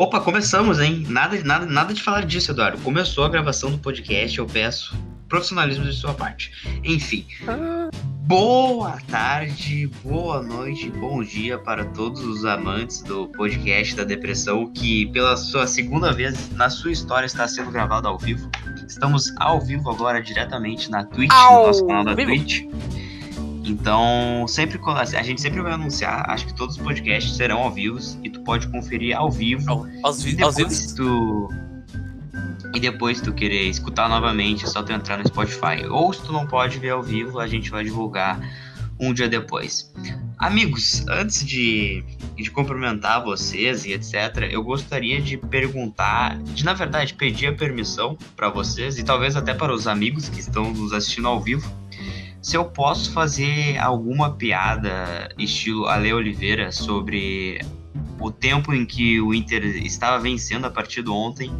Opa, começamos, hein? Nada, nada, nada de falar disso, Eduardo. Começou a gravação do podcast, eu peço profissionalismo de sua parte. Enfim. Boa tarde, boa noite, bom dia para todos os amantes do podcast da depressão, que pela sua segunda vez na sua história está sendo gravado ao vivo. Estamos ao vivo agora diretamente na Twitch, Ao no nosso canal da vivo. Twitch. Então, sempre co- a gente sempre vai anunciar, acho que todos os podcasts serão ao vivo e tu pode conferir ao vivo Ao- Aos, e vi aos depois vivos. tu e depois tu querer escutar novamente, é só tu entrar no Spotify. Ou se tu não pode ver ao vivo, a gente vai divulgar um dia depois. Amigos, antes de, de cumprimentar vocês e etc, eu gostaria de perguntar, de na verdade pedir a permissão para vocês e talvez até para os amigos que estão nos assistindo ao vivo, se eu posso fazer alguma piada estilo Ale Oliveira sobre o tempo em que o Inter estava vencendo a partida ontem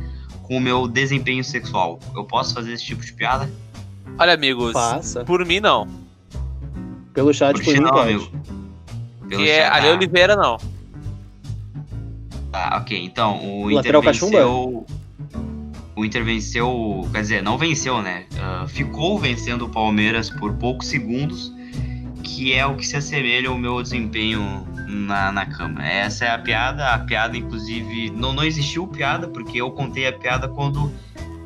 com o meu desempenho sexual. Eu posso fazer esse tipo de piada? Olha, amigos, Passa. por mim não. Pelo chat, Por por mim não, pode. amigo. Pelo Que é. Ale Ah, Oliveira não. Tá, ok. Então, o Inter Lateral cachumba? O Inter venceu... Quer dizer, não venceu, né? Ah, ficou vencendo o Palmeiras por poucos segundos, que é o que se assemelha ao meu desempenho na, na cama. Essa é a piada. A piada, inclusive... Não, não existiu piada, porque eu contei a piada quando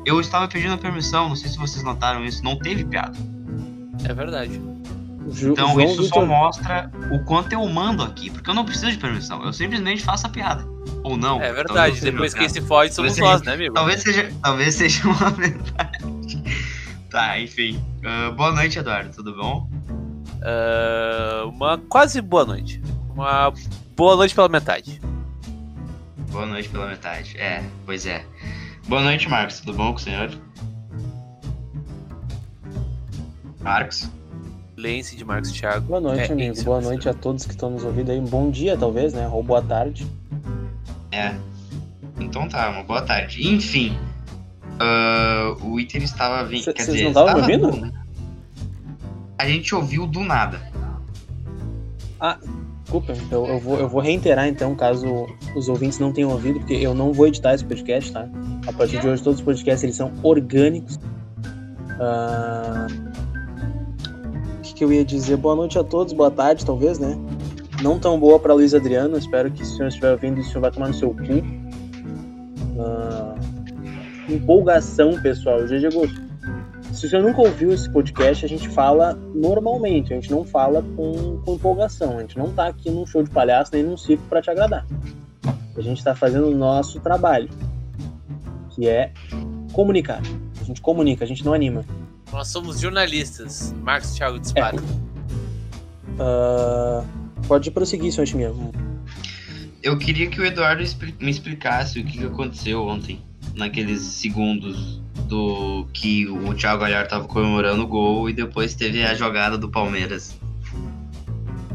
eu estava pedindo a permissão. Não sei se vocês notaram isso. Não teve piada. É verdade. Então João isso só Vitor- mostra o quanto eu mando aqui, porque eu não preciso de permissão, eu simplesmente faço a piada. Ou não. É verdade. seja Depois uma quem piada. se fode somos Talvez nós, seja- né, amigo? Talvez seja, talvez seja uma verdade. Tá, enfim. Ah, boa noite, Eduardo, tudo bom? Ah, uma quase boa noite. Uma boa noite pela metade. Boa noite pela metade. É, pois é. Boa noite, Marcos, tudo bom com o senhor? Marcos? Lence de Marcos Thiago. Boa noite, É, amigo. isso, Boa noite a todos que estão nos ouvindo aí. Bom dia, talvez, né? Ou boa tarde. É. Então tá, uma boa tarde. Enfim. ah, o Inter estava vindo. Cê- vocês não estavam ouvindo? bom, né? A gente ouviu do nada. Desculpa, eu, eu vou, eu vou reiterar então, caso os ouvintes não tenham ouvido, porque eu não vou editar esse podcast, tá? A partir de hoje, todos os podcasts eles são orgânicos. Ah, O que, eu ia dizer? Boa noite a todos, boa tarde, talvez, né? Não tão boa para Luiz Adriano, espero que se o senhor estiver ouvindo, o senhor vai tomar no seu cu. Ah, empolgação, pessoal. O GG gostou. Se o senhor nunca ouviu esse podcast, a gente fala normalmente, a gente não fala com, com empolgação, a gente não tá aqui num show de palhaço nem num circo para te agradar. A gente tá fazendo o nosso trabalho, que é comunicar. A gente comunica, a gente não anima. Nós somos jornalistas. Marcos Thiago dispara. Ah, pode prosseguir, senhor Chimia. Eu queria que o Eduardo me explicasse o que, aconteceu ontem, naqueles segundos do que o Thiago Galhardo tava comemorando o gol e depois teve a jogada do Palmeiras.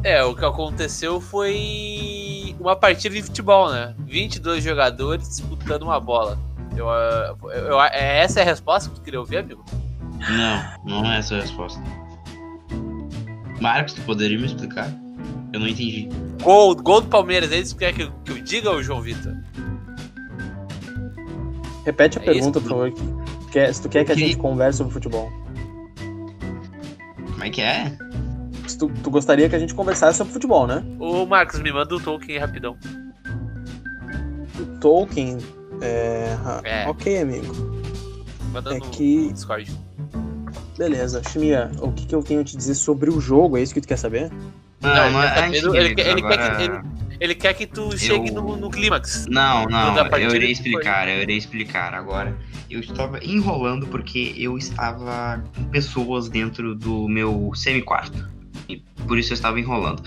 É, o que aconteceu foi uma partida de futebol, né? 22 jogadores disputando uma bola. Eu, eu- eu- é- essa é a resposta que tu queria ouvir, amigo? Não, não é essa a resposta. Marcos, tu poderia me explicar? Eu não entendi. Gol, gol do Palmeiras, é isso que quer que eu, que eu diga, ô João Vitor? Repete a É pergunta, isso, por favor. Quer- se tu quer que a gente converse sobre futebol. Como é que é? Se tu, tu gostaria que a gente conversasse sobre futebol, né? Ô Marcos, me manda o Tolkien rapidão. Tolkien. É, ah, É. Ok, amigo. Manda É no, que- no Discord. Beleza. Chimia, o que, que eu tenho a te dizer sobre o jogo? É isso que tu quer saber? Não, Não, ele não, quer é. do- de ele amigos, quer- ele que- agora- ele- Ele quer que tu chegue no, no clímax. Não, não, eu irei explicar, eu irei explicar agora. Eu estava enrolando porque eu estava com pessoas dentro do meu semi-quarto. E Por isso eu estava enrolando.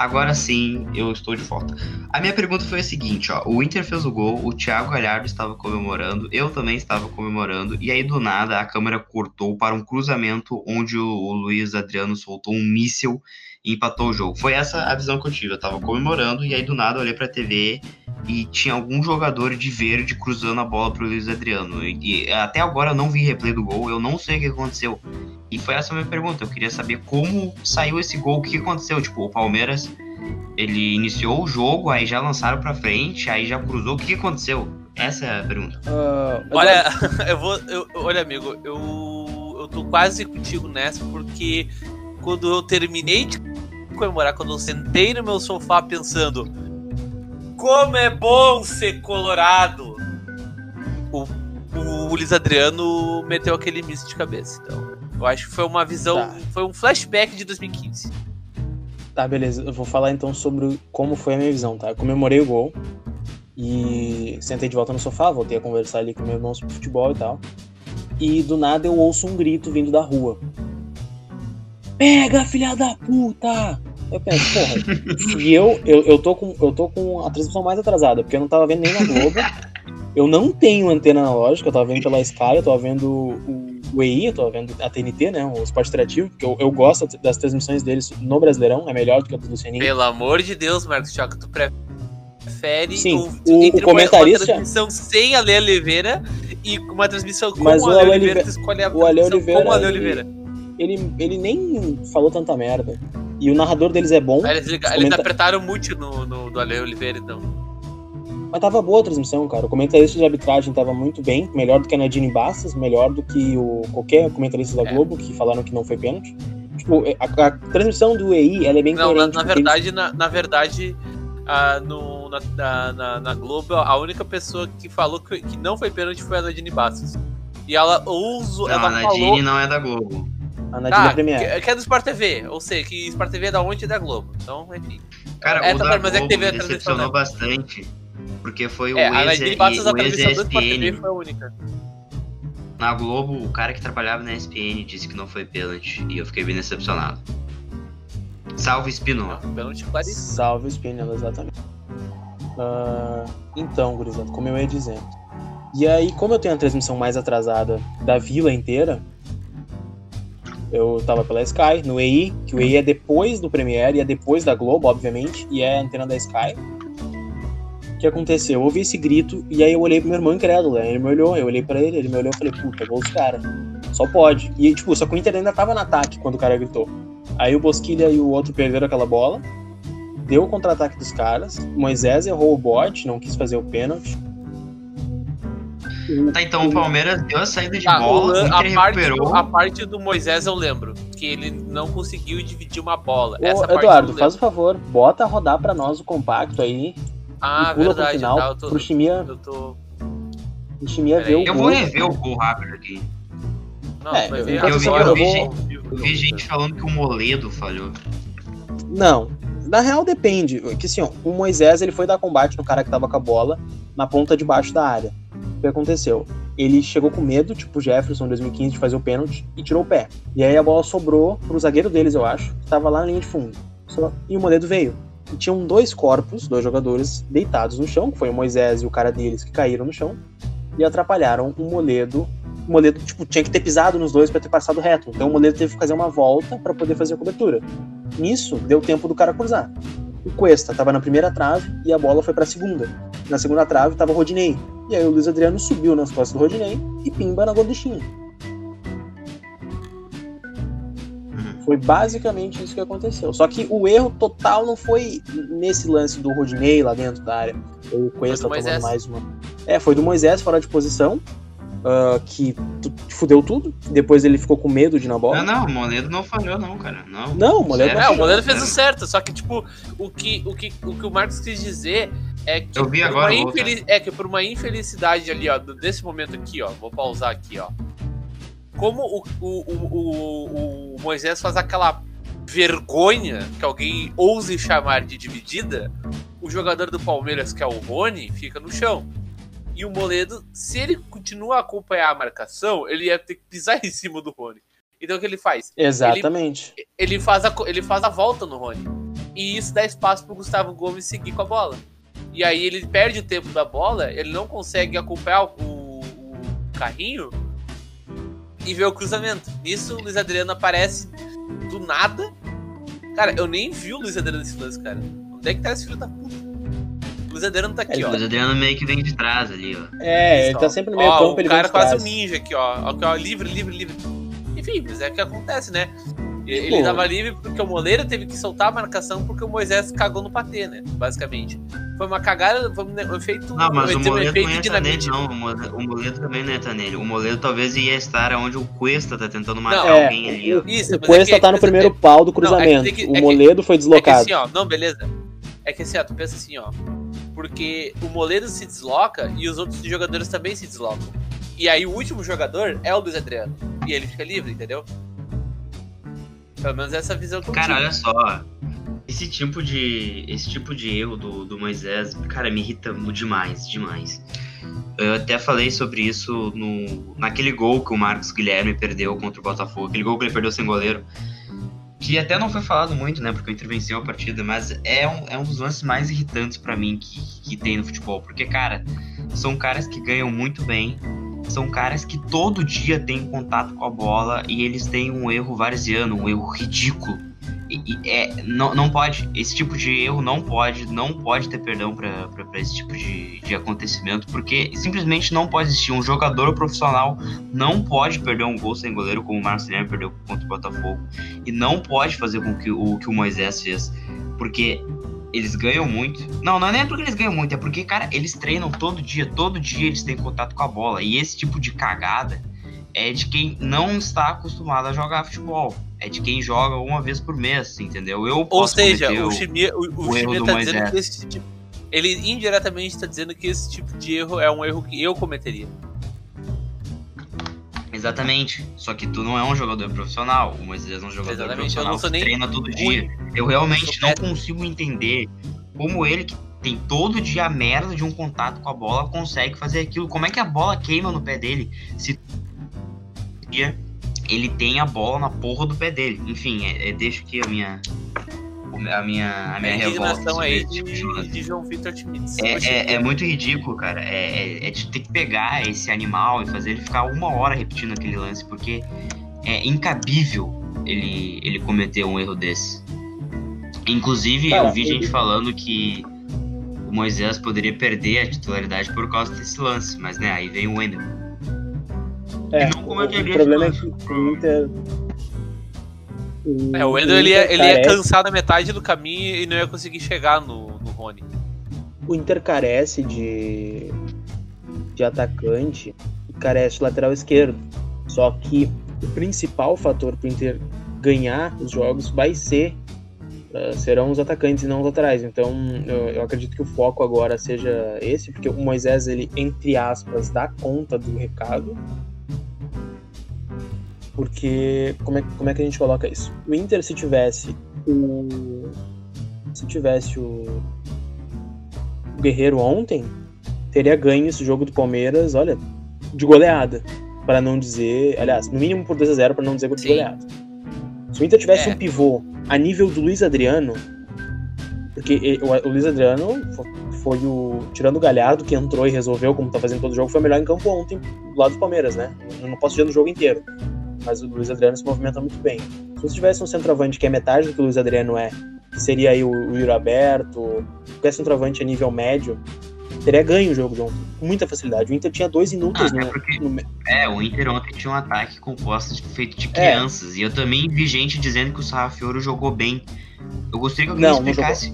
Agora sim, eu estou de volta. A minha pergunta foi a seguinte, ó. O Inter fez o gol, o Thiago Galhardo estava comemorando, eu também estava comemorando, e aí do nada a câmera cortou para um cruzamento onde o, o Luiz Adriano soltou um míssil e empatou o jogo. Foi essa a visão que eu tive. Eu tava comemorando e aí do nada eu olhei pra TV e tinha algum jogador de verde cruzando a bola pro Luiz Adriano. E, e até agora eu não vi replay do gol, eu não sei o que aconteceu. E foi essa a minha pergunta. Eu queria saber como saiu esse gol, o que aconteceu. Tipo, o Palmeiras Ele iniciou o jogo, aí já lançaram pra frente, aí já cruzou. O que, aconteceu? Essa é a pergunta. Ah, Olha, eu vou. eu- olha, amigo, eu, eu tô quase contigo nessa, porque quando eu terminei de comemorar, quando eu sentei no meu sofá pensando como é bom ser colorado, o, o Luiz Adriano meteu aquele misto de cabeça. Então, eu acho que foi uma visão. Tá. Foi um flashback de 2015. Tá, beleza. Eu vou falar então sobre como foi a minha visão, tá? Eu comemorei o gol e sentei de volta no sofá, voltei a conversar ali com meu irmão sobre futebol e tal. E do nada eu ouço um grito vindo da rua. Pega, filha da puta! Eu penso, porra. e eu, eu, eu, tô com, eu tô com a transmissão mais atrasada, porque eu não tava vendo nem na Globo. Eu não tenho antena analógica, eu tava vendo pela Sky, eu tava vendo o, o EI, eu tava vendo a TNT, né? O Esporte Interativo, porque eu, eu gosto das transmissões deles no Brasileirão, é melhor do que a do Lucianinho. Pelo amor de Deus, Marcos Choca, tu prefere Sim, o- entre o comentarista- uma, transmissão sem a Lê Oliveira e uma transmissão com Mas o Ale Oliveira, Oliveira- tu escolhe a o Ale Oliveira, com a Lê ele- Oliveira. Ele, ele nem falou tanta merda. E o narrador deles é bom, eles, eles comenta- apertaram muito no, no, do Ale Oliveira, então. mas tava boa a transmissão, cara. O comentarista de arbitragem tava muito bem, melhor do que a Nadine Bastos, melhor do que o qualquer comentarista da É. Globo, que falaram que não foi pênalti. Tipo, a, a transmissão do EI, ela é bem Não, na, coerente. na porque verdade, na, na verdade, ah, no, na, na, na- na Globo, a única pessoa que falou que, que não foi pênalti foi a Nadine Bastos. E ela usou, Não, ela a Nadine falou. não é da Globo. A Nadine é Ah, Premier. que, que é do Sport TV, ou seja, que Sport TV é da onde é da Globo. Então, enfim. Cara, É, o tá da mas é que Globo teve a transmissão decepcionou bastante. Porque foi o É, a ex, Nadine Bastos, a o transmissão do Sport TV ESPN. foi a única. Na Globo, o cara que trabalhava na ESPN disse que não foi pênalti. E eu fiquei bem decepcionado. Salve Espinola. Não, pênalti claríssimo. Salve o Spinella, exatamente. Ah, então, gurizada, como eu ia dizendo. E aí, como eu tenho a transmissão mais atrasada da vila inteira, eu tava pela Sky, no EI, que o EI é depois do Premiere e é depois da Globo, obviamente, e é a antena da Sky. O que aconteceu? Eu ouvi esse grito e aí eu olhei pro meu irmão incrédulo, aí ele me olhou, eu olhei pra ele, ele me olhou e falei, puta, gol dos caras. Só pode. E, tipo, só que o Inter ainda tava no ataque quando o cara gritou. Aí o Bosquilha e o outro perderam aquela bola. Deu o contra-ataque dos caras. Moisés errou o bote, não quis fazer o pênalti. O- Tá, então o Palmeiras deu a saída de Tá, o bola, o lan- Inter a, parte recuperou. do, a parte do Moisés eu lembro. Que ele não conseguiu dividir uma bola. Ô, Eduardo, eu faz o favor, bota a rodar pra nós o compacto aí Ah, e pula verdade. pro final tá, eu tô, pro Chimia, eu tô. pro Chimia ver o Eu vou rever o gol rápido aqui. Não, É, eu- ver eu vi- eu vi gente- Eu vi gente falando que o Moledo falhou. Não, na real depende. Que assim, ó, o Moisés ele foi dar combate no cara que tava com a bola na ponta de baixo da área. Que aconteceu? Ele chegou com medo, tipo o Jefferson em 2015, de fazer o pênalti e tirou o pé. E aí a bola sobrou pro zagueiro deles, eu acho, que tava lá na linha de fundo. E o Moledo veio. E tinham dois corpos, dois jogadores deitados no chão, que foi o Moisés e o cara deles que caíram no chão, e atrapalharam o Moledo. O Moledo, tipo, tinha que ter pisado nos dois pra ter passado reto. Então o Moledo teve que fazer uma volta pra poder fazer a cobertura. Nisso, deu tempo do cara cruzar. O Cuesta tava na primeira trave e a bola foi pra segunda. Na segunda trave tava o Rodinei. E aí o Luiz Adriano subiu nas costas do Rodinei e pimba na gorduchinha. Foi basicamente isso que aconteceu. Só que o erro total não foi nesse lance do Rodinei lá dentro da área. Ou o Cuesta tomando mais uma. É, foi do Moisés fora de posição. Ah, que fudeu tudo. Depois ele ficou com medo de ir na bola. Não, não, o Moledo não falhou, não, cara. Não. Não, o Moledo Sério? É, o Moledo fez o certo, só que, tipo, o que o, que, o, que o Marcos quis dizer é que, Eu vi por agora, é que por uma infelicidade ali, ó, desse momento aqui, ó, vou pausar aqui, ó. Como o, o, o, o, o Moisés faz aquela vergonha que alguém ouse chamar de dividida, o jogador do Palmeiras, que é o Rony, fica no chão. E o Moledo, se ele continua a acompanhar a marcação, ele ia ter que pisar em cima do Rony. Então o que ele faz? Exatamente. ele faz a, ele faz a volta no Rony. E isso dá espaço pro Gustavo Gomes seguir com a bola. E aí ele perde o tempo da bola, ele não consegue acompanhar o, o carrinho e ver o cruzamento. Nisso o Luiz Adriano aparece do nada. Cara, eu nem vi o Luiz Adriano nesse lance, cara. Onde é que tá esse filho da puta? O Luiz Adriano tá aqui, O ó. Luiz Adriano meio que vem de trás ali, ó. É, ele tá sempre no meio ó, campo, o ele cara vem de quase trás. um ninja aqui, ó. Ó. Livre, livre, livre. Enfim, mas é o que acontece, né? Ele Pô. tava livre porque o Moleiro teve que soltar a marcação porque o Moisés cagou no patê, né? Basicamente. Foi uma cagada, foi um um efeito. Não, mas o um Moledo não entra nele, não. O Moledo, o também não entra nele. O Moledo talvez ia estar onde o Cuesta tá tentando matar Não, É, alguém ali. ó. Isso, o Cuesta é que- tá no é primeiro pau do Não, é que cruzamento. tem que- o é que- Moledo foi É que deslocado. assim, ó, não, beleza. É que assim, ó, tu pensa assim, ó. Porque o Moledo se desloca e os outros jogadores também se deslocam. E aí o último jogador é o Luiz Adriano. E ele fica livre, entendeu? Pelo menos essa visão que eu Cara, olha só. Esse tipo de. Esse tipo de erro do, do Moisés, cara, me irrita demais, demais. Eu até falei sobre isso no, naquele gol que o Marcos Guilherme perdeu contra o Botafogo, aquele gol que ele perdeu sem goleiro. Que até não foi falado muito, né? Porque eu intervenci a partida, mas é um, é um dos lances mais irritantes pra mim que, que tem no futebol. Porque, cara, são caras que ganham muito bem, são caras que todo dia têm contato com a bola e eles têm um erro varziano, um erro ridículo. É, não, não pode, esse tipo de erro não pode, não pode ter perdão pra esse tipo de, de acontecimento, porque simplesmente não pode existir. Um jogador profissional não pode perder um gol sem goleiro, como o Guilherme perdeu contra o Botafogo, e não pode fazer com que o que o Moisés fez, porque eles ganham muito. Não, não é nem porque eles ganham muito, é porque, cara, eles treinam todo dia, todo dia eles têm contato com a bola. E esse tipo de cagada é de quem não está acostumado a jogar futebol. É de quem joga uma vez por mês, entendeu? Eu Ou seja, o Chimia, o, o o Chimia tá Moisés. dizendo que esse tipo. Ele indiretamente tá dizendo que esse tipo de erro é um erro que eu cometeria. Exatamente. Só que tu não é um jogador profissional. O Moisés é um jogador Exatamente, profissional que treina todo dia. Eu realmente não consigo entender como ele, que tem todo dia a merda de um contato com a bola, consegue fazer aquilo. Como é que a bola queima no pé dele se dia ele tem a bola na porra do pé dele? Enfim, é, é, deixo aqui a minha. A minha, a minha A revolta. aí tipo de de, João Vitor Schmitz. É, é, é muito ridículo, cara. É, é, é de ter que pegar esse animal e fazer ele ficar uma hora repetindo aquele lance, porque é incabível ele, ele cometer um erro desse. Inclusive, Cara, eu vi gente falando que o Moisés poderia perder a titularidade por causa desse lance, mas né, aí vem o Wendel. É, não o, cometeria o problema é que lance. o Inter. É, o Wendel ele, ia- ele ia cansar na metade do caminho e não ia conseguir chegar no, no Rony. o Inter carece de, de atacante e carece de lateral esquerdo. Só que o principal fator para o Inter ganhar os jogos vai ser uh, serão os atacantes e não os laterais. Então eu, eu acredito que o foco agora seja esse, porque o Moisés ele entre aspas dá conta do recado. Porque como é, como é que a gente coloca isso? O Inter se tivesse o se tivesse o o Guerreiro ontem, teria ganho esse jogo do Palmeiras, olha, de goleada. Para não dizer, aliás, no mínimo por 2x0, para não dizer de goleada. Se o Inter tivesse É. um pivô a nível do Luiz Adriano, porque o, Luiz Adriano fo- foi o. Tirando o Galhardo, que entrou e resolveu, como tá fazendo todo jogo, foi o melhor em campo ontem, do lado do Palmeiras, né? Eu não posso dizer no jogo inteiro. Mas o Luiz Adriano se movimenta muito bem. Se você tivesse um centroavante que é metade do que o Luiz Adriano é, que seria aí o, o Yuri Aberto, qualquer centroavante a nível médio, teria ganho o jogo de ontem, com muita facilidade. O Inter tinha dois inúteis Ah, é no, me- É, o Inter ontem tinha um ataque composto de, feito de É. crianças. E eu também vi gente dizendo que o Sarrafioro jogou bem. Eu gostaria que alguém Não, me não explicasse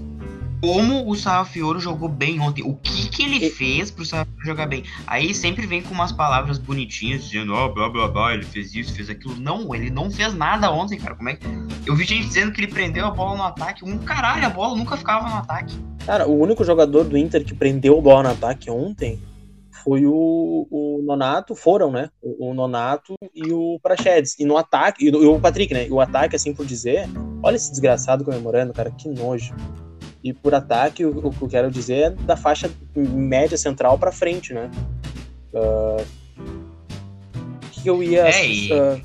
como o Sarrafioro jogou bem ontem. O que que ele fez pro Sarrafioro jogar bem? Aí sempre vem com umas palavras bonitinhas, dizendo, ó, blá blá blá, ele fez isso, fez aquilo. Não, ele não fez nada ontem, cara. Como é que. Eu vi gente dizendo que ele prendeu a bola no ataque. Um caralho, a bola nunca ficava no ataque. Cara, o único jogador do Inter que prendeu o bola no ataque ontem foi o, o Nonato, foram, né? O, o Nonato e o Prachedes. E no ataque, e, o- e o Patrick, né? E o ataque, assim por dizer, olha esse desgraçado comemorando, cara, que nojo. E por ataque, o, o que eu quero dizer é da faixa média central pra frente, né? O que eu ia. É, e- ah,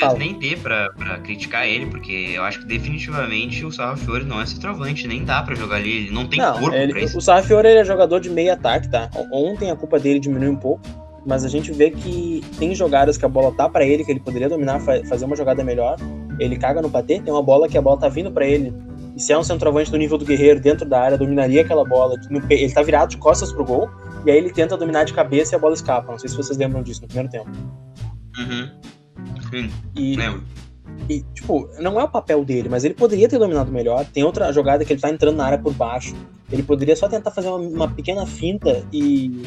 Talvez nem dê pra, pra criticar ele, porque eu acho que definitivamente o Sarrafiore não é centroavante, nem dá pra jogar ali, ele não tem Não, corpo ele- pra isso. o Sarrafiore ele é jogador de meio ataque, tá? Ontem a culpa dele diminuiu um pouco, mas a gente vê que tem jogadas que a bola tá pra ele, que ele poderia dominar, fa- fazer uma jogada melhor. Ele caga no patê, tem uma bola que a bola tá vindo pra ele. E se é um centroavante do nível do Guerreiro dentro da área, dominaria aquela bola. ele tá virado de costas pro gol, e aí ele tenta dominar de cabeça e a bola escapa. Não sei se vocês lembram disso no primeiro tempo. Uhum. Sim, E, lembro. E, tipo, não é o papel dele, mas ele poderia ter dominado melhor. Tem outra jogada que ele tá entrando na área por baixo. Ele poderia só tentar fazer uma, uma pequena finta e,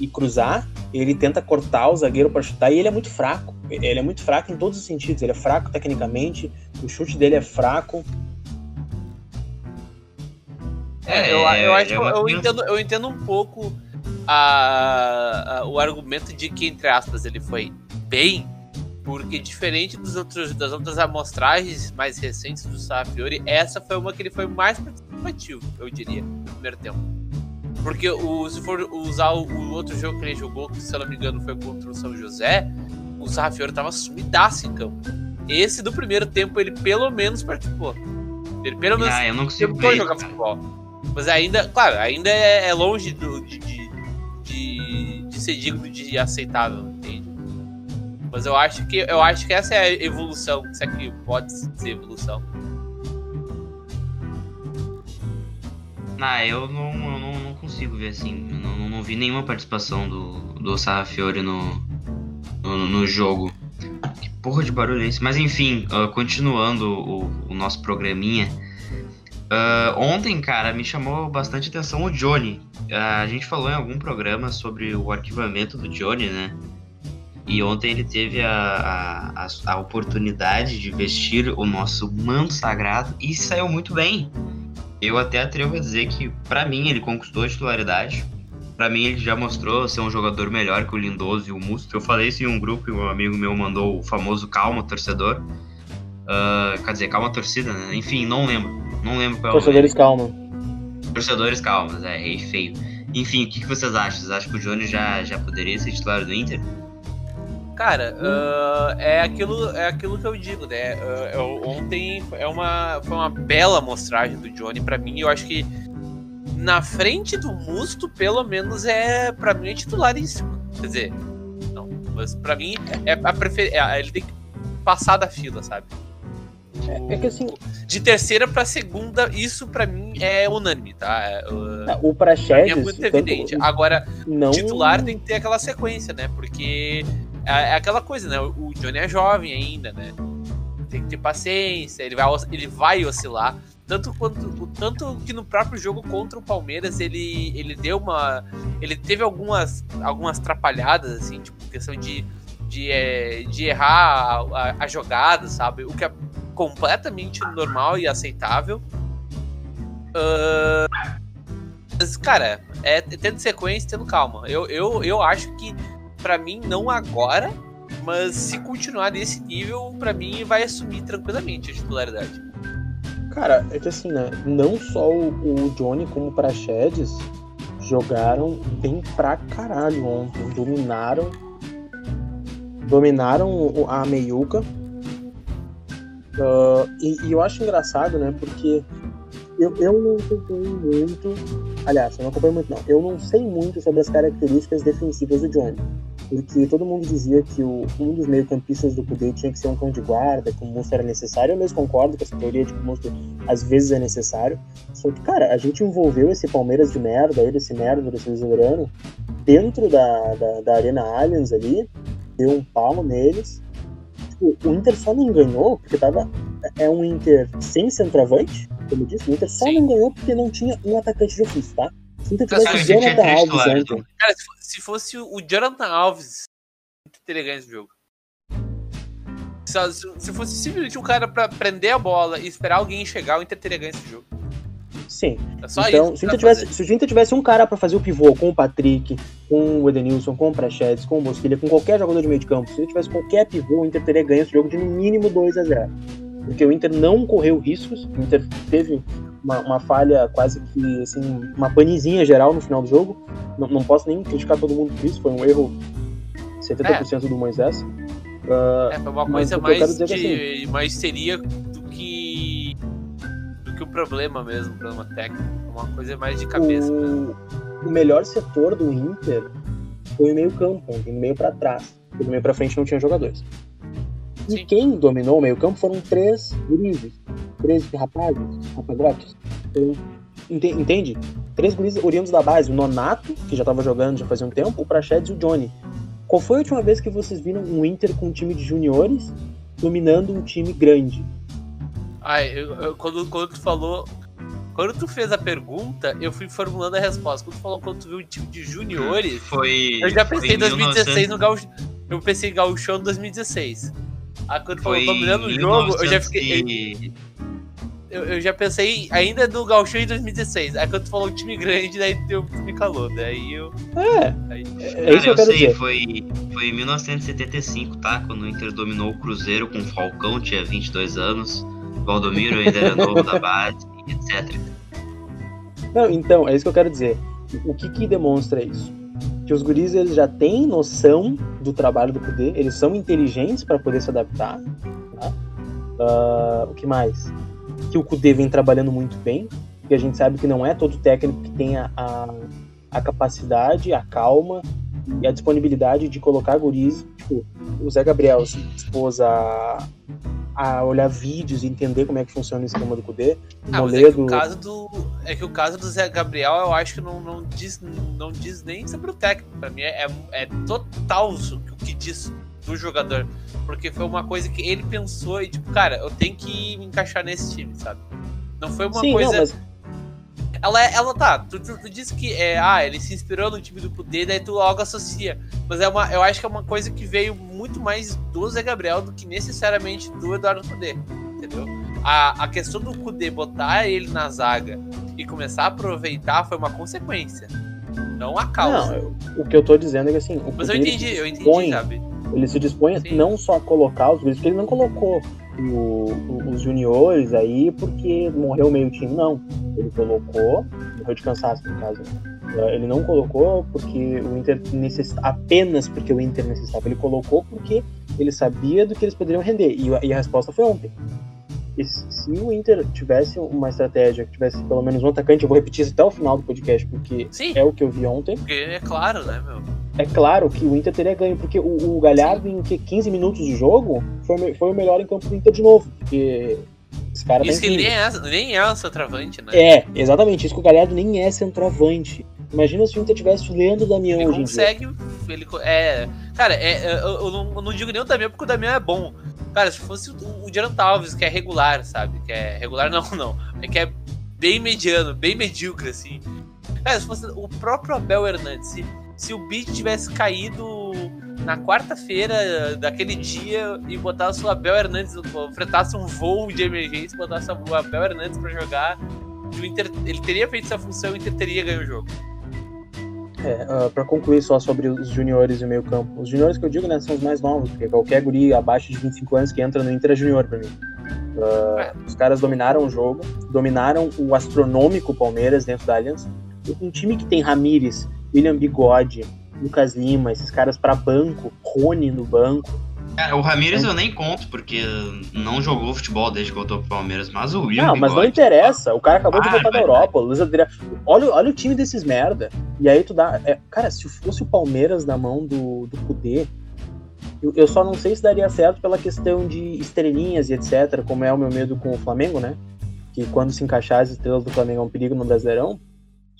e cruzar. Ele tenta cortar o zagueiro para chutar e ele é muito fraco. Ele é muito fraco em todos os sentidos. Ele é fraco tecnicamente, o chute dele é fraco. É, eu, eu, acho, é eu, entendo, eu entendo um pouco a, a, o argumento de que, entre aspas, ele foi bem porque diferente dos outros, das outras amostragens mais recentes do Safiori, essa foi uma que ele foi mais participativo, eu diria, no primeiro tempo. Porque o, se for usar o, o, outro jogo que ele jogou, que se eu não me engano foi contra o São José, o Sarrafiori tava sumidaço em campo. Esse do primeiro tempo ele pelo menos participou. Ele pelo menos ah, eu não consigo ver, jogar cara. futebol. Mas ainda, claro, ainda é, é longe do, de, de, de, ser digno de aceitável, entende? Mas eu acho que eu acho que essa é a evolução, se é que pode ser evolução. Ah, eu não, eu não, não consigo ver assim. Não, não, vi nenhuma participação do, do Sarrafiore no, no, no, jogo. Que porra de barulho é esse? Mas enfim, uh, continuando o, o, nosso programinha. Uh, ontem, cara, me chamou bastante atenção o Johnny. Uh, a gente falou em algum programa sobre o arquivamento do Johnny, né? E ontem ele teve a, a, a, oportunidade de vestir o nosso manto sagrado e saiu muito bem. Eu até atrevo a dizer que, para mim, ele conquistou a titularidade. Para mim, ele já mostrou ser um jogador melhor que o Lindoso e o Musto. Eu falei isso em um grupo e um amigo meu mandou o famoso calma torcedor. Uh, quer dizer, calma torcida, né? Enfim, não lembro. Não lembro qual Torcedores calma. Torcedores calmas, é, rei feio. Enfim, o que, que vocês acham? Vocês acham que o Johnny já, já poderia ser titular do Inter? Cara, uh, é, aquilo, é aquilo que eu digo, né? Uh, eu, ontem é uma, foi uma bela mostragem do Johnny para mim. Eu acho que na frente do Musto, pelo menos, é para mim é titularíssimo. Quer dizer, não, mas para mim é a prefer... É, ele tem que passar da fila, sabe? É, é que assim. De terceira para segunda, isso para mim é unânime, tá? É, uh, o Praxedes. É muito evidente. Agora, não... titular tem que ter aquela sequência, né? Porque é, é aquela coisa, né? O Johnny é jovem ainda, né? Tem que ter paciência, ele vai, ele vai oscilar. Tanto, quanto, tanto que no próprio jogo contra o Palmeiras ele, ele deu uma. Ele teve algumas, algumas trapalhadas, assim, tipo, questão de, de, de errar a, a, a jogada, sabe? O que é completamente normal e aceitável. Uh, mas, cara, é tendo sequência, tendo calma. Eu, eu, eu acho que para mim, não agora, mas se continuar nesse nível, para mim vai assumir tranquilamente a titularidade. Cara, é que assim, né? Não só o, Johnny como o Praxedes jogaram bem pra caralho ontem. Dominaram. Dominaram a meiuca. Uh, e, e, eu acho engraçado, né? Porque eu, eu não acompanho muito. Aliás, eu não acompanho muito, não. Eu não sei muito sobre as características defensivas do Johnny porque todo mundo dizia que o, um dos meio-campistas do Cudê tinha que ser um cão de guarda, que o monstro era necessário. Eu mesmo concordo com essa teoria de que o monstro às vezes é necessário. Só que, cara, a gente envolveu esse Palmeiras de merda, ele, esse merda desse brasileirano, dentro da, da, da Arena Allianz ali, deu um pau neles. Tipo, o Inter só não ganhou porque tava. É um Inter sem centroavante, como eu disse, o Inter só Sim. não ganhou porque não tinha um atacante de ofício, tá? Se Inter tivesse o Jonathan Alves ontem. Cara, se fosse o Jonathan Alves, teria ganho esse jogo. Se, fosse simplesmente um cara pra prender a bola e esperar alguém chegar, o Inter teria ganho esse jogo. Sim. É então, se, tivesse, se o Inter tivesse um cara para fazer o pivô com o Patrick, com o Edenilson, com o Prachedes, com o Mosquilha, com qualquer jogador de meio de campo, se ele tivesse qualquer pivô, o Inter teria ganho esse jogo de no mínimo 2 a 0 Porque o Inter não correu riscos, o Inter teve uma, uma, falha quase que, assim, uma panezinha geral no final do jogo. Não, não posso nem criticar todo mundo por isso, foi um erro 70% é. do Moisés. Uh, é, foi uma coisa mais, de, assim, mais seria do que do que o problema mesmo, o problema técnico. Uma coisa mais de cabeça o, mesmo. O melhor setor do Inter foi o meio campo, do meio para trás. Do meio para frente não tinha jogadores. E Sim. quem dominou o meio campo foram três gurizes 13 rapazes, rapagotes. Então, entende? Três guris oriundos da base. O Nonato, que já tava jogando já fazia um tempo, o Prachedes e o Johnny. Qual foi a última vez que vocês viram um Inter com um time de juniores dominando um time grande. Ai, eu, eu, quando, quando tu falou. Quando tu fez a pergunta, eu fui formulando a resposta. Quando tu falou quando tu viu um time de juniores, Foi. eu já pensei foi em 2016 no 1900 Gaúcho. Eu pensei em Gaúchão em 2016. Aí quando tu falou Foi dominando o em jogo, eu já fiquei. 1900 Eu, eu já pensei ainda no Gauchão em 2016. Aí quando tu falou time grande, daí tu me calou. Daí eu. É, Aí, é isso eu Cara, eu quero sei, dizer. foi, foi em 1975, tá? Quando o Inter dominou o Cruzeiro com o Falcão, tinha 22 anos. Valdomiro ainda era novo da base, etc. Não, então, é isso que eu quero dizer. O que que demonstra isso? Que os guris eles já têm noção do trabalho do Kudê, eles são inteligentes para poder se adaptar. Tá? Ah, o que mais? Que o Kudê vem trabalhando muito bem, porque a gente sabe que não é todo técnico que tem a, a, a capacidade, a calma e a disponibilidade de colocar guris. Tipo, o Zé Gabriel se dispôs a, a olhar vídeos e entender como é que funciona o esquema do Kudê. Ah, mas é que Moledo- o caso do. É que o caso do Zé Gabriel, eu acho que não, não, diz, não diz nem sobre o técnico. Pra mim é, é total o que diz do jogador. Porque foi uma coisa que ele pensou e, tipo, cara, eu tenho que me encaixar nesse time, sabe? Não foi uma Sim, coisa. não, mas Ela, é- ela tá, tu, tu, tu disse que é, ah, ele se inspirou no time do Poder, daí tu logo associa. Mas é uma, eu acho que é uma coisa que veio muito mais do Zé Gabriel do que necessariamente do Eduardo Cudê, entendeu? A, a questão do Cudê botar ele na zaga e começar a aproveitar foi uma consequência, não a causa. Não, o que eu tô dizendo é que assim, o Mas eu entendi, se eu entendi, dispõe- sabe? Ele se dispõe Sim. não só a colocar os guris, porque ele não colocou o- os juniores aí porque morreu meio time, não. Ele colocou, morreu de cansaço no caso. Eh, Ele não colocou porque o Inter necessitava, apenas porque o Inter necessitava. Ele colocou porque ele sabia do que eles poderiam render. E, e a resposta foi ontem. E se o Inter tivesse uma estratégia, que tivesse pelo menos um atacante, eu vou repetir isso até o final do podcast, porque Sim, é o que eu vi ontem. porque é claro, né, meu? É claro que o Inter teria ganho, porque o, o Galhardo, em que, 15 minutos de jogo, foi, foi o melhor em campo do Inter de novo. Porque esse cara Isso tem que nem é, nem é o centroavante, né? É, exatamente. Isso que o Galhardo nem é centroavante. Imagina se o Inter tivesse o Leandro Damião Ele hoje em dia. consegue. Ele, é, cara, é, é, eu, eu não, eu não digo nem o Damião porque o Damião é bom. Cara, se fosse o, o Jonathan Alves, que é regular, sabe? Que é regular, não, não. É que é bem mediano, bem medíocre, assim. Cara, se fosse o próprio Abel Hernandes, se, se o Beat tivesse caído na quarta-feira daquele dia e botasse o Abel Hernandes, fretasse um voo de emergência e botasse o Abel Hernandes pra jogar, o Inter, ele teria feito essa função e o Inter teria ganho o jogo. É, ah, pra concluir só sobre os juniores e o meio campo. Os juniores que eu digo, né, são os mais novos, porque qualquer guri abaixo de 25 anos que entra no Inter é junior pra mim. Ah, É. Os caras dominaram o jogo, dominaram o astronômico Palmeiras dentro da Allianz. Um time que tem Ramires, William Bigode, Lucas Lima, esses caras pra banco, Rony no banco. Cara, o Ramires eu nem conto, porque não jogou futebol desde que voltou pro Palmeiras, mas o William Não, mas não interessa. O cara acabou de Ah, voltar da Europa. Luiz Adriano- Olha, olha o time desses merda. E aí tu dá. é, cara, se fosse o Palmeiras na mão do, do Kudê, eu, eu só não sei se daria certo pela questão de estrelinhas e etc., como é o meu medo com o Flamengo, né? Que quando se encaixar as estrelas do Flamengo é um perigo no Brasileirão.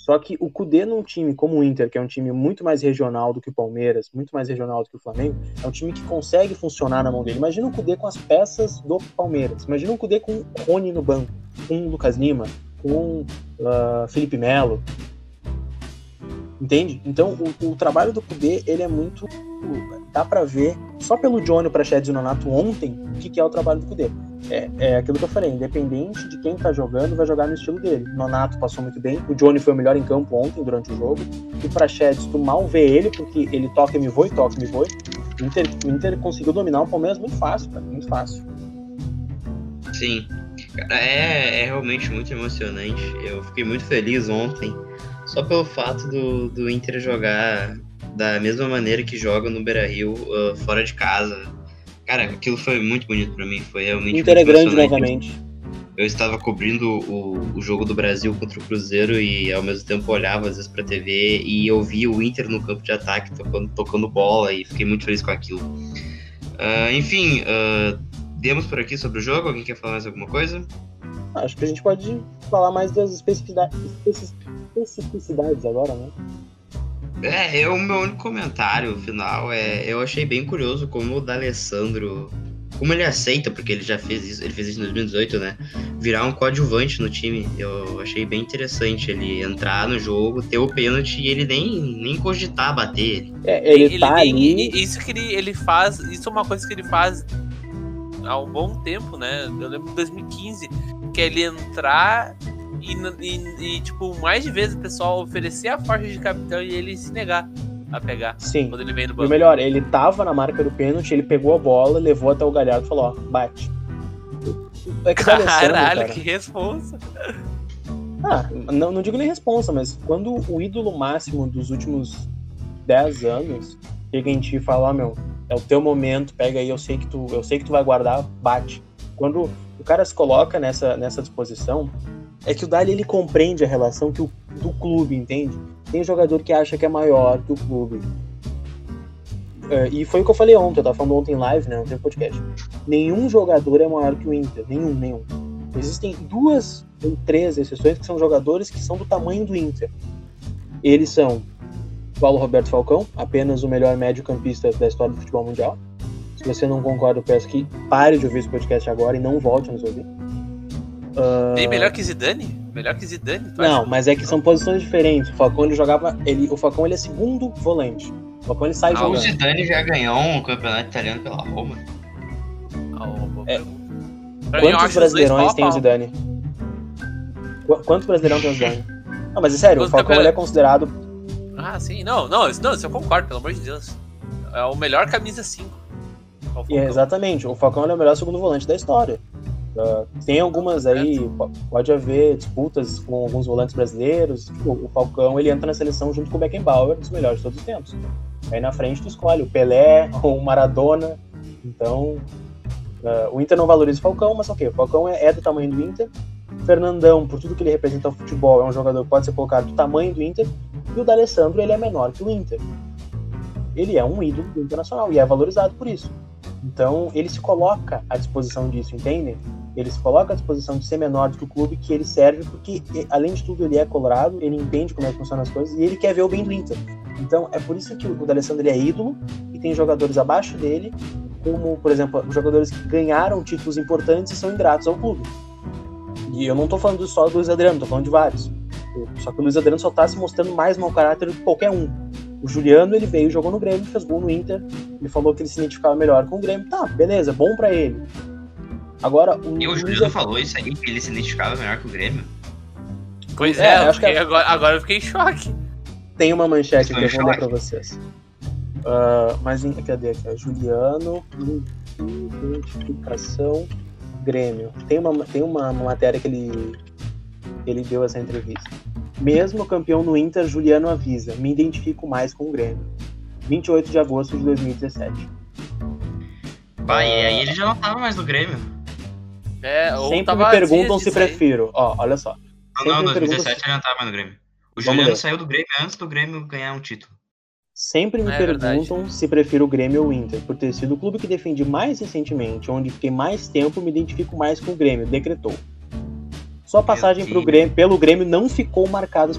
Só que o Kudê num time como o Inter, que é um time muito mais regional do que o Palmeiras, muito mais regional do que o Flamengo, é um time que consegue funcionar na mão dele. Imagina o Kudê com as peças do Palmeiras. Imagina o Kudê com o Rony no banco, com o Lucas Lima, com ah, Felipe Melo. Entende? Então o, o trabalho do Kudê, ele é muito. Dá pra ver, só pelo Johnny, o Prachedes e Nonato ontem, o que, que é o trabalho do Kudê. É, é aquilo que eu falei, independente de quem tá jogando, vai jogar no estilo dele. Nonato passou muito bem, o Johnny foi o melhor em campo ontem, durante o jogo. O Prachedes, tu mal vê ele, porque ele toca e me voe, toca e me voe. O Inter, o Inter conseguiu dominar o Palmeiras muito fácil, cara, muito fácil. Sim. Cara, é, é realmente muito emocionante. Eu fiquei muito feliz ontem, só pelo fato do, do Inter jogar da mesma maneira que joga no Beira Rio, ah, fora de casa. Cara, aquilo foi muito bonito pra mim. Foi realmente Inter é grande novamente. Eu estava cobrindo o, o jogo do Brasil contra o Cruzeiro e ao mesmo tempo olhava às vezes pra TV e eu via o Inter no campo de ataque tocando, tocando bola e fiquei muito feliz com aquilo. Ah, enfim, ah, demos por aqui sobre o jogo. Alguém quer falar mais alguma coisa? Acho que a gente pode falar mais das especificidades, especi- especificidades agora, né? É, eu, o meu único comentário final é eu achei bem curioso como o D'Alessandro como ele aceita, porque ele já fez isso, ele fez isso em 2018, né? Virar um coadjuvante no time. Eu achei bem interessante ele entrar no jogo, ter o pênalti e ele nem, nem cogitar bater ele. É, ele, tá tem- ali. Isso que ele, ele faz, isso é uma coisa que ele faz há um bom tempo, né? Eu lembro de 2015, que é ele entrar e, e- e, tipo, mais de vezes o pessoal oferecer a faixa de capitão e ele se negar a pegar Sim. quando ele vem do E o banco. melhor, ele tava na marca do pênalti, ele pegou a bola, levou até o Galhardo e falou, ó, bate. É que D'Alessandro, Caralho, cara, que responsa. Ah, não, não digo nem responsa, mas quando o ídolo máximo dos últimos 10 anos chega em ti e fala, ó, meu, é o teu momento, pega aí, eu sei que tu, eu sei que tu vai guardar, bate. Quando o cara se coloca nessa, nessa disposição, é que o Dali ele compreende a relação que o, do clube, entende? Tem jogador que acha que é maior que o clube. É, e foi o que eu falei ontem, eu tava falando ontem em live, né? Não tem podcast. Nenhum jogador é maior que o Inter. Nenhum, nenhum. Existem duas ou três exceções que são jogadores que são do tamanho do Inter. Eles são Paulo Roberto Falcão, apenas o melhor médio-campista da história do futebol mundial. Se você não concorda, eu peço que pare de ouvir esse podcast agora e não volte a nos ouvir. Ah, Nem melhor que Zidane? Melhor que Zidane? acha? Não, mas é que são posições diferentes. O Falcão ele jogava. Ele, o Falcão ele é segundo volante. O Falcão ele sai Ah, o jogando. Zidane já ganhou um campeonato italiano pela Roma. Ah, É. Quantos brasileirões tem o. Zidane? Qu- Quantos brasileirão tem o Zidane? Não, mas é sério, o Falcão ele é considerado. Ah, sim. Não, não, isso, não, isso eu concordo, pelo amor de Deus. É o melhor camisa 5. É o e é exatamente, o Falcão é o melhor segundo volante da história. Ah, tem algumas aí, po- pode haver disputas com alguns volantes brasileiros. Tipo, o Falcão ele entra na seleção junto com o Beckenbauer, dos melhores de todos os tempos. Aí na frente tu escolhe o Pelé ou o Maradona. Então, ah, o Inter não valoriza o Falcão, mas ok, o Falcão é, é do tamanho do Inter. Fernandão, por tudo que ele representa ao futebol, é um jogador que pode ser colocado do tamanho do Inter. E o D'Alessandro, ele é menor que o Inter. Ele é um ídolo do Internacional e é valorizado por isso. Então, ele se coloca à disposição disso, entendem? Ele se coloca à disposição de ser menor do que o clube que ele serve, porque, além de tudo, ele é colorado, ele entende como é que funcionam as coisas e ele quer ver o bem do Inter. Então, é por isso que o D'Alessandro é ídolo e tem jogadores abaixo dele, como, por exemplo, os jogadores que ganharam títulos importantes e são ingratos ao clube. E eu não tô falando só do Luiz Adriano, tô falando de vários. Só que o Luiz Adriano só tá se mostrando mais mau caráter do que qualquer um. O Juliano, ele veio, jogou no Grêmio, fez gol no Inter, ele falou que ele se identificava melhor com o Grêmio. Tá, beleza, bom pra ele. Agora, o E o Luiz Juliano falou isso aí, que ele se identificava melhor que o Grêmio. Pois É, é, eu acho que fiquei- é- agora, agora eu fiquei em choque. tem uma manchete que eu vou ler choque. pra vocês. Ah, mas em- cadê aqui? Juliano, identificação, Grêmio. Tem uma, tem uma matéria que ele, ele deu essa entrevista. Mesmo campeão no Inter, Juliano avisa: me identifico mais com o Grêmio. 28 de agosto de 2017. Pai, e aí ele já não tava mais no Grêmio. É, ou Sempre tava me perguntam se prefiro. Ó, olha só. Não, não, me 2017 perguntam ele não tava no Grêmio. O Juliano saiu do Grêmio antes do Grêmio ganhar um título. Sempre me É verdade. perguntam se prefiro o Grêmio ou o Inter, por ter sido o clube que defendi mais recentemente, onde fiquei mais tempo, me identifico mais com o Grêmio, decretou. Sua passagem pro. Grêmio, pelo Grêmio não ficou marcada.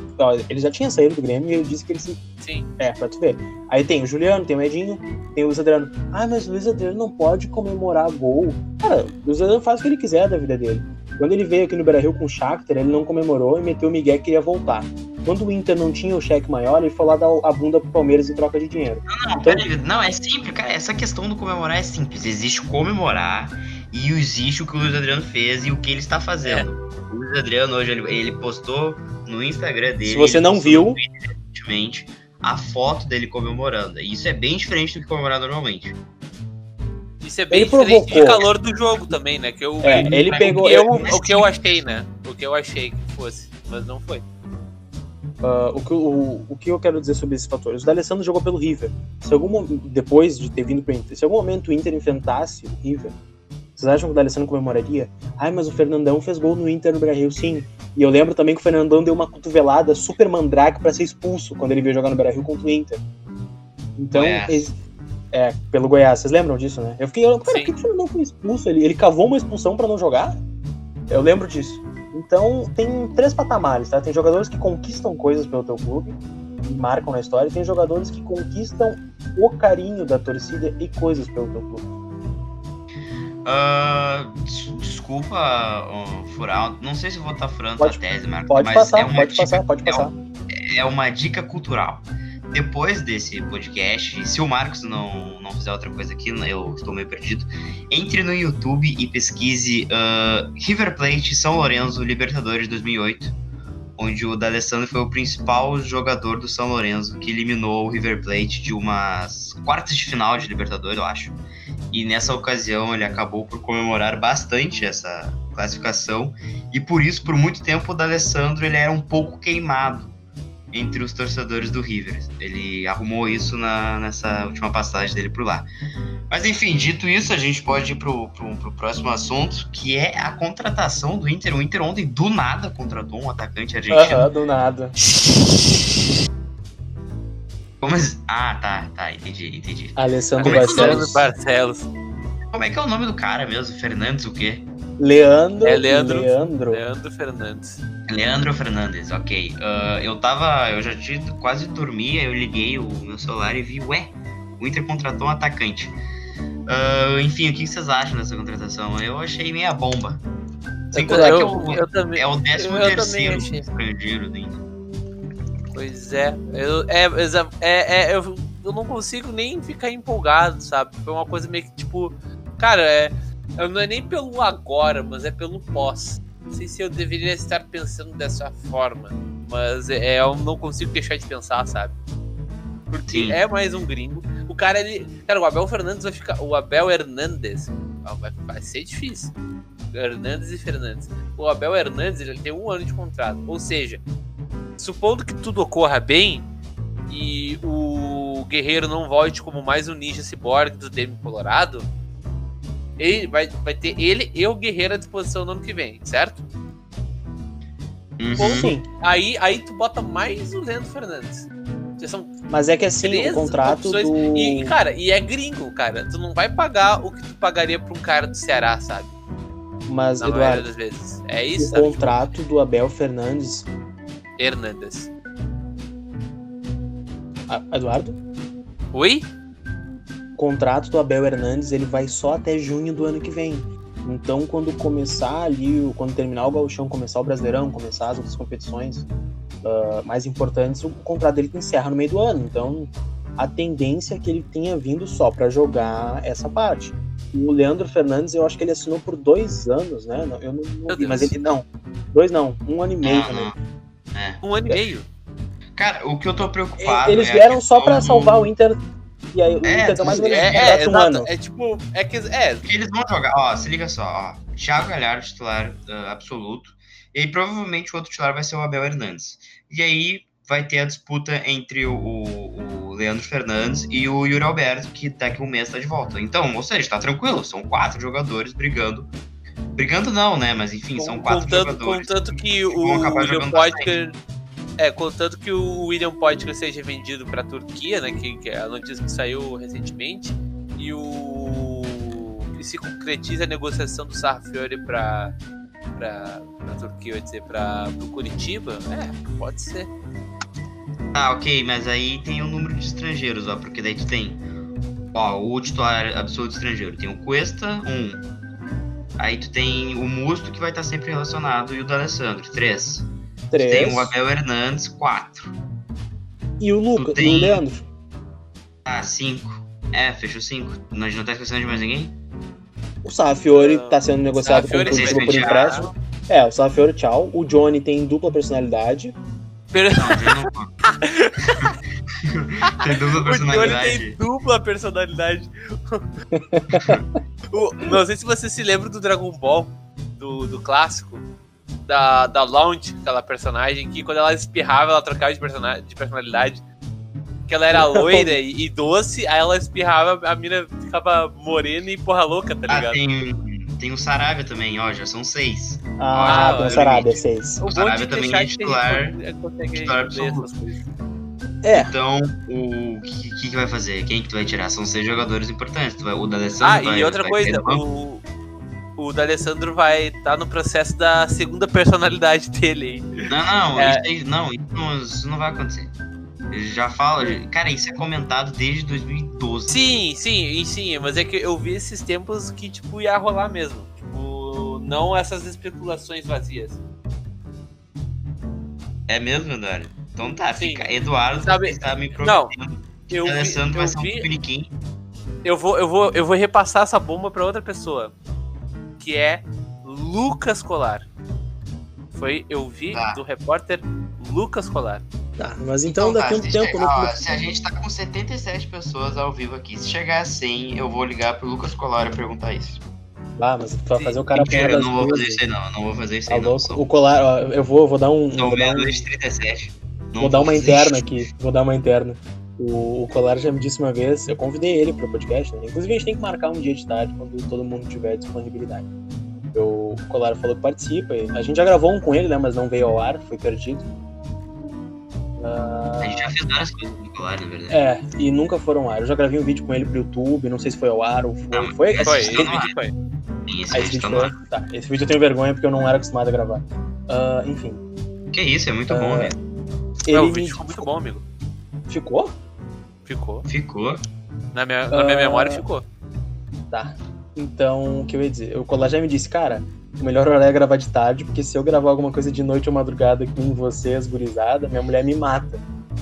Ele já tinha saído do Grêmio e ele disse que ele se. Sim. É, pra tu ver. Aí tem o Juliano, tem o Edinho, tem o Luiz Adriano. Ah, mas o Luiz Adriano não pode comemorar gol. Cara, o Luiz Adriano faz o que ele quiser da vida dele. Quando ele veio aqui no Brasil com o Shakhtar, ele não comemorou e meteu o Miguel que queria voltar. Quando o Inter não tinha o cheque maior, ele foi lá dar a bunda pro Palmeiras em troca de dinheiro. Não, Então- peraí, não, é simples, cara. Essa questão do comemorar é simples. Existe o comemorar e existe o que o Luiz Adriano fez e o que ele está fazendo. O Luiz Adriano hoje ele, ele postou no Instagram dele. Se você não viu- recentemente, a foto dele comemorando. E isso é bem diferente do que comemorar normalmente. Isso é bem Ele diferente de provocou. calor do jogo também, né? Que eu, É, ele o pegou- que eu, o que eu achei, né? O que eu achei que fosse, mas não foi. Ah, o, que, o, o que eu quero dizer sobre esses fatores? O D'Alessandro jogou pelo River. Se algum depois de ter vindo pro Inter, se algum momento o Inter enfrentasse o River, vocês acham que o D'Alessandro comemoraria? Ai, mas o Fernandão fez gol no Inter no Brasil, sim. E eu lembro também que o Fernandão deu uma cotovelada super mandrake pra ser expulso quando ele veio jogar no Brasil contra o Inter. Então, Goiás. é, pelo Goiás, vocês lembram disso, né? Eu fiquei, cara, por que o Fernandão foi expulso? Ele, ele cavou uma expulsão pra não jogar? Eu lembro disso. Então, tem três patamares, tá? Tem jogadores que conquistam coisas pelo teu clube e marcam na história, e tem jogadores que conquistam o carinho da torcida e coisas pelo teu clube. Des- desculpa uh, furar, não sei se eu vou estar furando Pode- a tese, Marcos, Pode mas passar, é uma pode dica, passar, pode é passar. é uma dica cultural. Depois desse podcast, se o Marcos não, não fizer outra coisa aqui, eu estou meio perdido, entre no YouTube e pesquise ah, River Plate São Lourenço Libertadores 2008, onde o D'Alessandro foi o principal jogador do São Lourenço, que eliminou o River Plate de umas quartas de final de Libertadores, eu acho. E nessa ocasião ele acabou por comemorar bastante essa classificação, e por isso, por muito tempo, o D'Alessandro ele era um pouco queimado entre os torcedores do River. Ele arrumou isso na, nessa última passagem dele por lá. Mas enfim, dito isso, a gente pode ir pro, pro, pro próximo assunto, que é a contratação do Inter. O Inter ontem, do nada, contratou um atacante argentino. Aham, do nada. Como assim? Ah, tá, tá, entendi, entendi. Alessandro Como é o nome Barcelos. Barcelos. Como é que é o nome do cara mesmo? Fernandes o quê? Leandro. É Leandro. Leandro. Leandro Fernandes. Leandro Fernandes, ok. Ah, eu tava. Eu já tinha quase dormi, aí eu liguei o meu celular e vi, ué, o Inter contratou um atacante. Ah, enfim, o que vocês acham dessa contratação? Eu achei meia bomba. Sem Eu- contar que eu, eu também. é o 13 eu também terceiro estrangeiro do Inter. Pois é. Eu, é, exa- é, é, eu, eu não consigo nem ficar empolgado, sabe? Foi uma coisa meio que tipo. Cara, é, eu não é nem pelo agora, mas é pelo pós. Não sei se eu deveria estar pensando dessa forma. Mas é, eu não consigo deixar de pensar, sabe? Porque Sim. é mais um gringo. O cara, ele. Cara, o Abel Fernandes vai ficar. O Abel Hernandes. ah, Vai, vai ser difícil. Hernandes e Fernandes. O Abel Hernandes ele tem um ano de contrato. Ou seja, supondo que tudo ocorra bem e o Guerreiro não volte como mais um ninja cyborg do Demi Colorado, ele vai, vai ter ele e o Guerreiro à disposição no ano que vem, certo? Uhum. Sim, Aí, aí tu bota mais o Leandro Fernandes. São mas é que assim, o contrato opções. do. E, cara, e é gringo, cara. Tu não vai pagar o que tu pagaria pra um cara do Ceará, sabe? Mas, Na maioria Eduardo, das vezes. É isso, o sabe? contrato do Abel Fernandes. Hernandes. Ah, Eduardo? Oi? O contrato do Abel Hernandes ele vai só até junho do ano que vem. Então, quando começar ali, quando terminar o gauchão, começar o Brasileirão, começar as outras competições ah, mais importantes, o contrato dele encerra no meio do ano. Então, a tendência é que ele tenha vindo só para jogar essa parte. O Leandro Fernandes, eu acho que ele assinou por dois anos, né? Não- Eu não, não vi, mas ele não. Dois não, um ano e meio Não, também. É. Um ano e meio. Cara, o que eu tô preocupado. Eles é vieram só questão para do- salvar o Inter. E aí o É, Inter deu mais ou menos É, é, um ano. exato. É tipo. É que. É, eles vão jogar, ó, se liga só, ó. Thiago Galhardo, titular ah, absoluto. E aí provavelmente o outro titular vai ser o Abel Hernandes. E aí vai ter a disputa entre o, o- o Leandro Fernandes e o Yuri Alberto, que daqui a um mês tá de volta. Então, ou seja, tá tranquilo, são quatro jogadores brigando. Brigando não, né? Mas enfim, são quatro contanto, jogadores. contanto que que o jogando Potker. É, contanto que o William Potker seja vendido pra Turquia, né? Que, que é a notícia que saiu recentemente. E o. E se concretiza a negociação do Sarfiori pra. pra. pra Turquia, eu dizer, pra, pro Curitiba. É, pode ser. Ah, ok, mas aí tem o número de estrangeiros, ó, porque daí tu tem, ó, o titular absoluto estrangeiro, tem o Cuesta, um. Aí tu tem o Musto, que vai estar sempre relacionado, e o D'Alessandro, três. Três. tem o Abel Hernandes, quatro. E o Lucas, e tem- o Leandro. Ah, cinco. É, fechou cinco. Nós não tá esquecendo de mais ninguém? O Sarfiori Não. tá sendo negociado com o sim, por empréstimo. É, o Sarfiori, tchau. O Johnny tem dupla personalidade. Per- Não, não Tem dupla O Johnny personalidade. tem dupla personalidade. O- não sei se você se lembra do Dragon Ball, do, do clássico, da, da Launch, aquela personagem que quando ela espirrava, ela trocava de, persona- de personalidade. Que ela era loira e, e doce, aí ela espirrava, a mina ficava morena e porra louca, tá Ah, ligado? tem, tem o Sarabia também, ó, já são seis. Ah, Ah, tem o Sarabia, seis. O bom Sarabia também é titular- absoluto. É, Então, o que, que, vai fazer? Quem que tu vai tirar? São seis jogadores importantes. Tu vai, o D'Alessandro Ah, vai, e outra vai coisa, o, o D'Alessandro vai estar no processo da segunda personalidade dele. Não, não, É. isso, não, isso não, não vai acontecer. Já falo, cara, isso é comentado desde 2012. Sim, sim, sim, mas é que eu vi esses tempos que, tipo, ia rolar mesmo. Tipo, não essas especulações vazias. É mesmo, Eduardo? Então tá, Sim. fica. Eduardo Sabe- tá me Não, prometendo Eu que vi, Alessandro vai eu ser um vi, piniquim. eu vou, eu vou, eu vou repassar essa bomba pra outra pessoa, que é Lucas Colar. Foi, eu vi Tá. do repórter Lucas Colar. Tá, mas então, daqui a um tempo. chegar- no- ó, se a gente tá com 77 pessoas ao vivo aqui, se chegar a 100, eu vou ligar pro Lucas Colar e perguntar isso. Ah, mas vai fazer o cara Mentira, eu não vou fazer isso aí não, não vou fazer isso Tá aí não. louco? São, O colar, ó, eu vou, vou dar um. Vou dar, um- meia-noite 37. Não vou dar uma interna aqui. Vou dar uma interna. O, o Colar já me disse uma vez, eu convidei ele pro podcast, né? Inclusive a gente tem que marcar um dia de tarde quando todo mundo tiver disponibilidade. Eu- o Colar falou que participa. e A gente já gravou um com ele, né? Mas não veio ao ar, foi perdido. Ah, A gente já fez várias coisas com o Colar, na verdade. é, e nunca foram ao ar. Eu já gravei um vídeo com ele pro YouTube, não sei se foi ao ar ou foi. Não, foi? esse Foi, vídeo esse tá vídeo foi. Esse Ah, esse vídeo tá vídeo no foi. ar. Tá, esse vídeo eu tenho vergonha porque eu não era acostumado a gravar. Ah, enfim. Que isso, é muito bom, Ah, velho. Ele Não, o vídeo ficou muito bom, amigo. Ficou? Ficou. Ficou. Na minha, na minha Ah. memória ficou. Tá. Então, o que eu ia dizer? O Colar já me disse, cara, o melhor horário é gravar de tarde, porque se eu gravar alguma coisa de noite ou madrugada com vocês, gurizada, minha mulher me mata.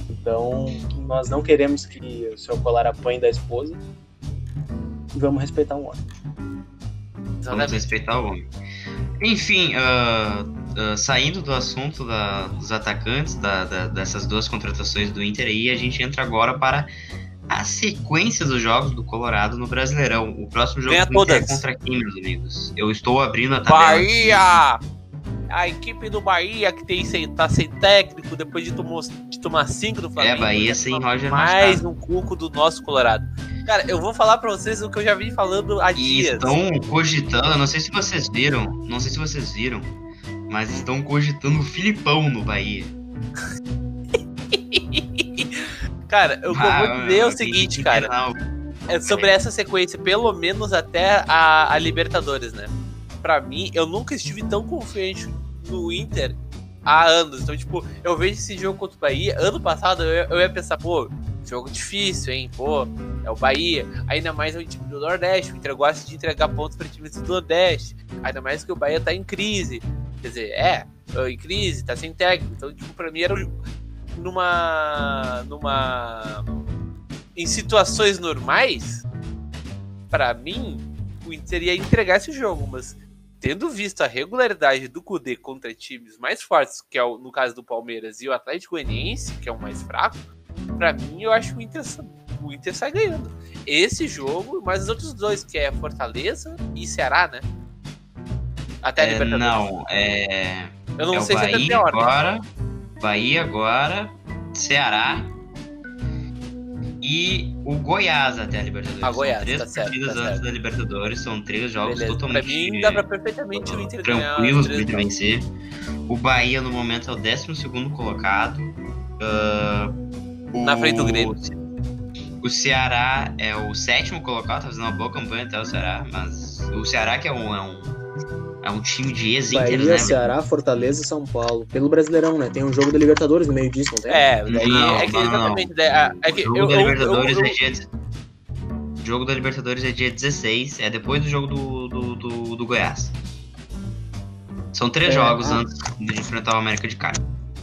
Então, nós não queremos que o seu Colar apanhe da esposa. E vamos respeitar um homem. Vamos respeitar o homem. Enfim, ah, ah, saindo do assunto da- dos atacantes, da- da- dessas duas contratações do Inter aí, a gente entra agora para a sequência dos jogos do Colorado no Brasileirão. O próximo jogo Ganha do Inter é contra quem, meus amigos? Eu estou abrindo a tabela. Bahia! A equipe do Bahia que tem sem, tá sem técnico depois de, tomou, de tomar cinco do Flamengo. É, Bahia sem Roger Mais um cuco do nosso Colorado. Cara, eu vou falar pra vocês o que eu já vim falando há E dias. estão cogitando, não sei se vocês viram, não sei se vocês viram, mas estão cogitando o Filipão no Bahia. Cara, o eu Ah, vou dizer é o seguinte, cara. o- É sobre essa sequência, pelo menos até a, a Libertadores, né? Pra mim, eu nunca estive tão confiante no Inter há anos. Então, tipo, eu vejo esse jogo contra o Bahia. Ano passado eu, eu ia pensar, pô, jogo difícil, hein? Pô, é o Bahia. Ainda mais é um time do Nordeste. O Inter gosta de entregar pontos pra times do Nordeste. Ainda mais que o Bahia tá em crise. Quer dizer, é, em crise, tá sem técnico. Então, tipo, pra mim era um- numa. numa. Em situações normais, pra mim, o Inter ia entregar esse jogo, mas tendo visto a regularidade do Kudê contra times mais fortes, que é o, no caso do Palmeiras, e o Atlético Goianiense, que é o mais fraco, pra mim eu acho que o Inter, o Inter sai ganhando. Esse jogo, mas os outros dois, que é Fortaleza e Ceará, né? Até a É, Libertadores. não, é. eu não é sei o se é Bahia ordem. agora, Bahia agora, Ceará e o Goiás até a Libertadores. Ah, São Goiás, três tá certo, partidas tá antes certo. da Libertadores, são três jogos Beleza. Pra totalmente mim, dá pra perfeitamente o Inter tranquilos três Inter vencer. O Bahia no momento é o 12 colocado. Ah, o- Na frente do Grêmio. O Ceará é o sétimo colocado, tá fazendo uma boa campanha até o Ceará, mas o Ceará que é um, é um, é um time de ex-Inter, Bahia, né? Ceará, Fortaleza e São Paulo. Pelo Brasileirão, né? Tem um jogo da Libertadores no meio disso, não tem? É, daí Não, é que não, não. exatamente. daí, ah, é que O jogo eu, da eu- Libertadores eu- é dia. O jogo da Libertadores é dia 16, é depois do jogo do, do, do, do Goiás. São três É, jogos ah. antes de enfrentar o América de Cali.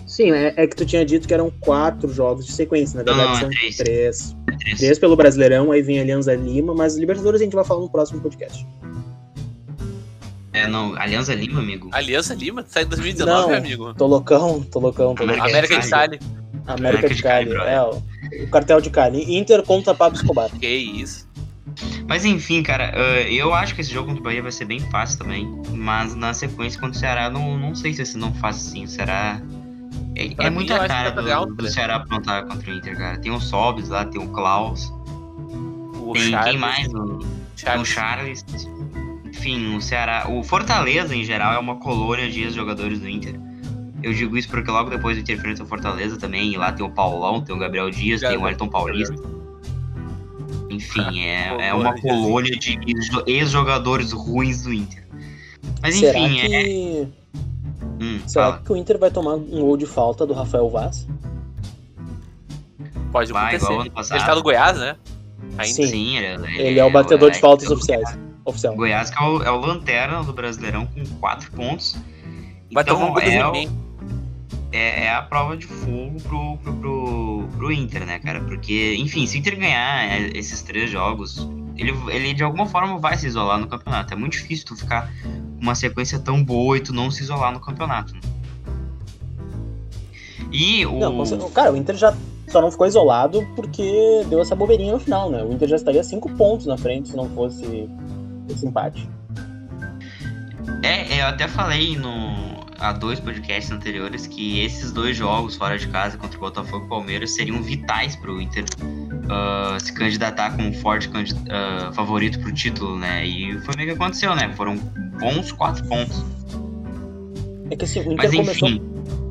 Sim, é, é que tu tinha dito que eram quatro jogos de sequência. Na Não, verdade, não, é são três. três. É três. Três pelo Brasileirão, aí vem Alianza Lima, mas Libertadores a gente vai falar no próximo podcast. É, não, Alianza Lima, amigo. Aliança Lima, sai em 2019, Não. meu amigo. Tô loucão, tô loucão, tô loucão. América América de Cali. América, América de de Cali, é, o, o cartel de Cali. Inter contra Pablo Escobar. Que isso. Mas enfim, cara, eh, eu acho que esse jogo contra o Bahia vai ser bem fácil também. Mas na sequência contra o Ceará, não, não sei se vai ser tão fácil assim. Será. É, Pra é mim, muita cara do, um do play. Ceará aprontar contra o Inter, cara. Tem o Sobs lá, tem o Klaus, O tem Charles, quem mais? O, tem o Charles. Enfim, o Ceará. O Fortaleza, em geral, é uma colônia de ex-jogadores do Inter. Eu digo isso porque logo depois do Inter enfrenta o Fortaleza também. E lá tem o Paulão, tem o Gabriel Dias, tem o Gabriel. Wellington Paulista. Enfim, é, é uma de colônia de ex- ex-jogadores ruins do Inter. Mas Será enfim, é. que. Hum, Será fala. que o Inter vai tomar um gol de falta do Rafael Vaz? Pode Vai, acontecer. Ele tá no Goiás, né? Ainda. Sim. Sim, ele, Ele é o batedor de é- faltas é o oficiais. Oficial. Goiás que é o, é o lanterna do Brasileirão com 4 pontos. Vai tomar um Então gol do é, o- é, é a prova de fogo pro, pro, pro, pro Inter, né, cara? Porque, enfim, se o Inter ganhar é, esses três jogos, ele, ele de alguma forma vai se isolar no campeonato. É muito difícil tu ficar com uma sequência tão boa e tu não se isolar no campeonato. né? E o. Não, cara, o Inter já só não ficou isolado porque deu essa bobeirinha no final, né? O Inter já estaria cinco pontos na frente se não fosse esse empate. É, eu até falei no há dois podcasts anteriores que esses dois jogos fora de casa contra o Botafogo e Palmeiras seriam vitais para o Inter ah, se candidatar como forte ah, favorito para o título, né? E foi meio que aconteceu, né? Foram bons quatro pontos. É que assim, o Inter Mas enfim, O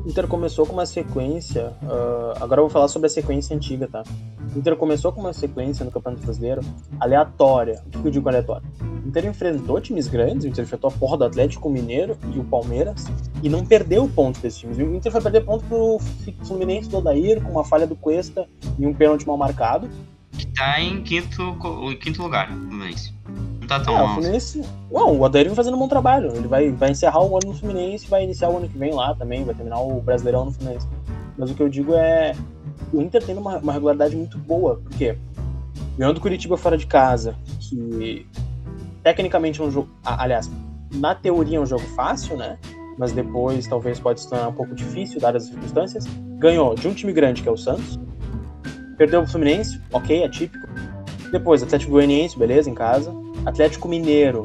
Inter começou com uma sequência. ah, agora eu vou falar sobre a sequência antiga, tá? Inter começou com uma sequência no Campeonato Brasileiro aleatória. O que eu digo aleatória? Inter enfrentou times grandes, o Inter enfrentou a porra do Atlético Mineiro e o Palmeiras e não perdeu ponto desses times. O Inter foi perder ponto pro Fluminense do Odair com uma falha do Cuesta e um pênalti mal marcado. que tá em quinto, em quinto lugar no mês. Não tá tão Ah, o mal. Fluminense. Não, o Odair vem fazendo um bom trabalho. Ele vai, vai encerrar o ano no Fluminense e vai iniciar o ano que vem lá também, vai terminar o Brasileirão no Fluminense. Mas o que eu digo é. O Inter tem uma, uma regularidade muito boa, porque ganhando do Curitiba fora de casa, que tecnicamente é um jogo. aliás, na teoria é um jogo fácil, né? Mas depois talvez pode se tornar um pouco difícil, dadas as circunstâncias. Ganhou de um time grande, que é o Santos. Perdeu o Fluminense, ok, é típico. Depois, Atlético Goianiense, beleza, em casa. Atlético Mineiro,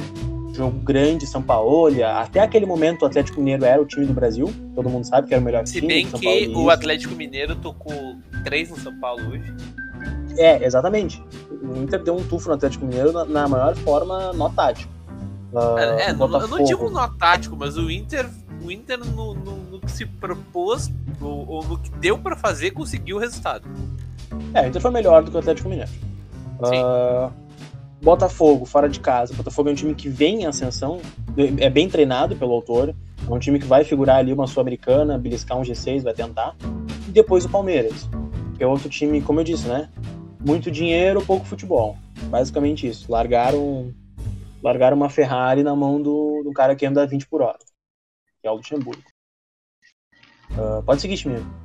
jogo grande, São Paulo. Até aquele momento, o Atlético Mineiro era o time do Brasil. Todo mundo sabe que era o melhor Se time. bem São que Paulo, o Atlético Mineiro tocou três no São Paulo hoje. É, exatamente. O Inter deu um tufo no Atlético Mineiro na, na maior forma no tático. Ah, É, não- eu não digo no tático, mas o Inter, o Inter no, no- no que se propôs, ou, ou no que deu pra fazer, conseguiu o resultado. É, o Inter foi melhor do que o Atlético Mineiro. Sim. Ah, Botafogo, fora de casa. Botafogo é um time que vem em ascensão, é bem treinado pelo autor. É um time que vai figurar ali uma Sul-Americana, beliscar um G6, vai tentar. E depois o Palmeiras, que é outro time, como eu disse, né? Muito dinheiro, pouco futebol. Basicamente isso. Largaram, largaram uma Ferrari na mão do, do cara que anda 20 por hora, que é o Luxemburgo. Ah, pode seguir, Chimino.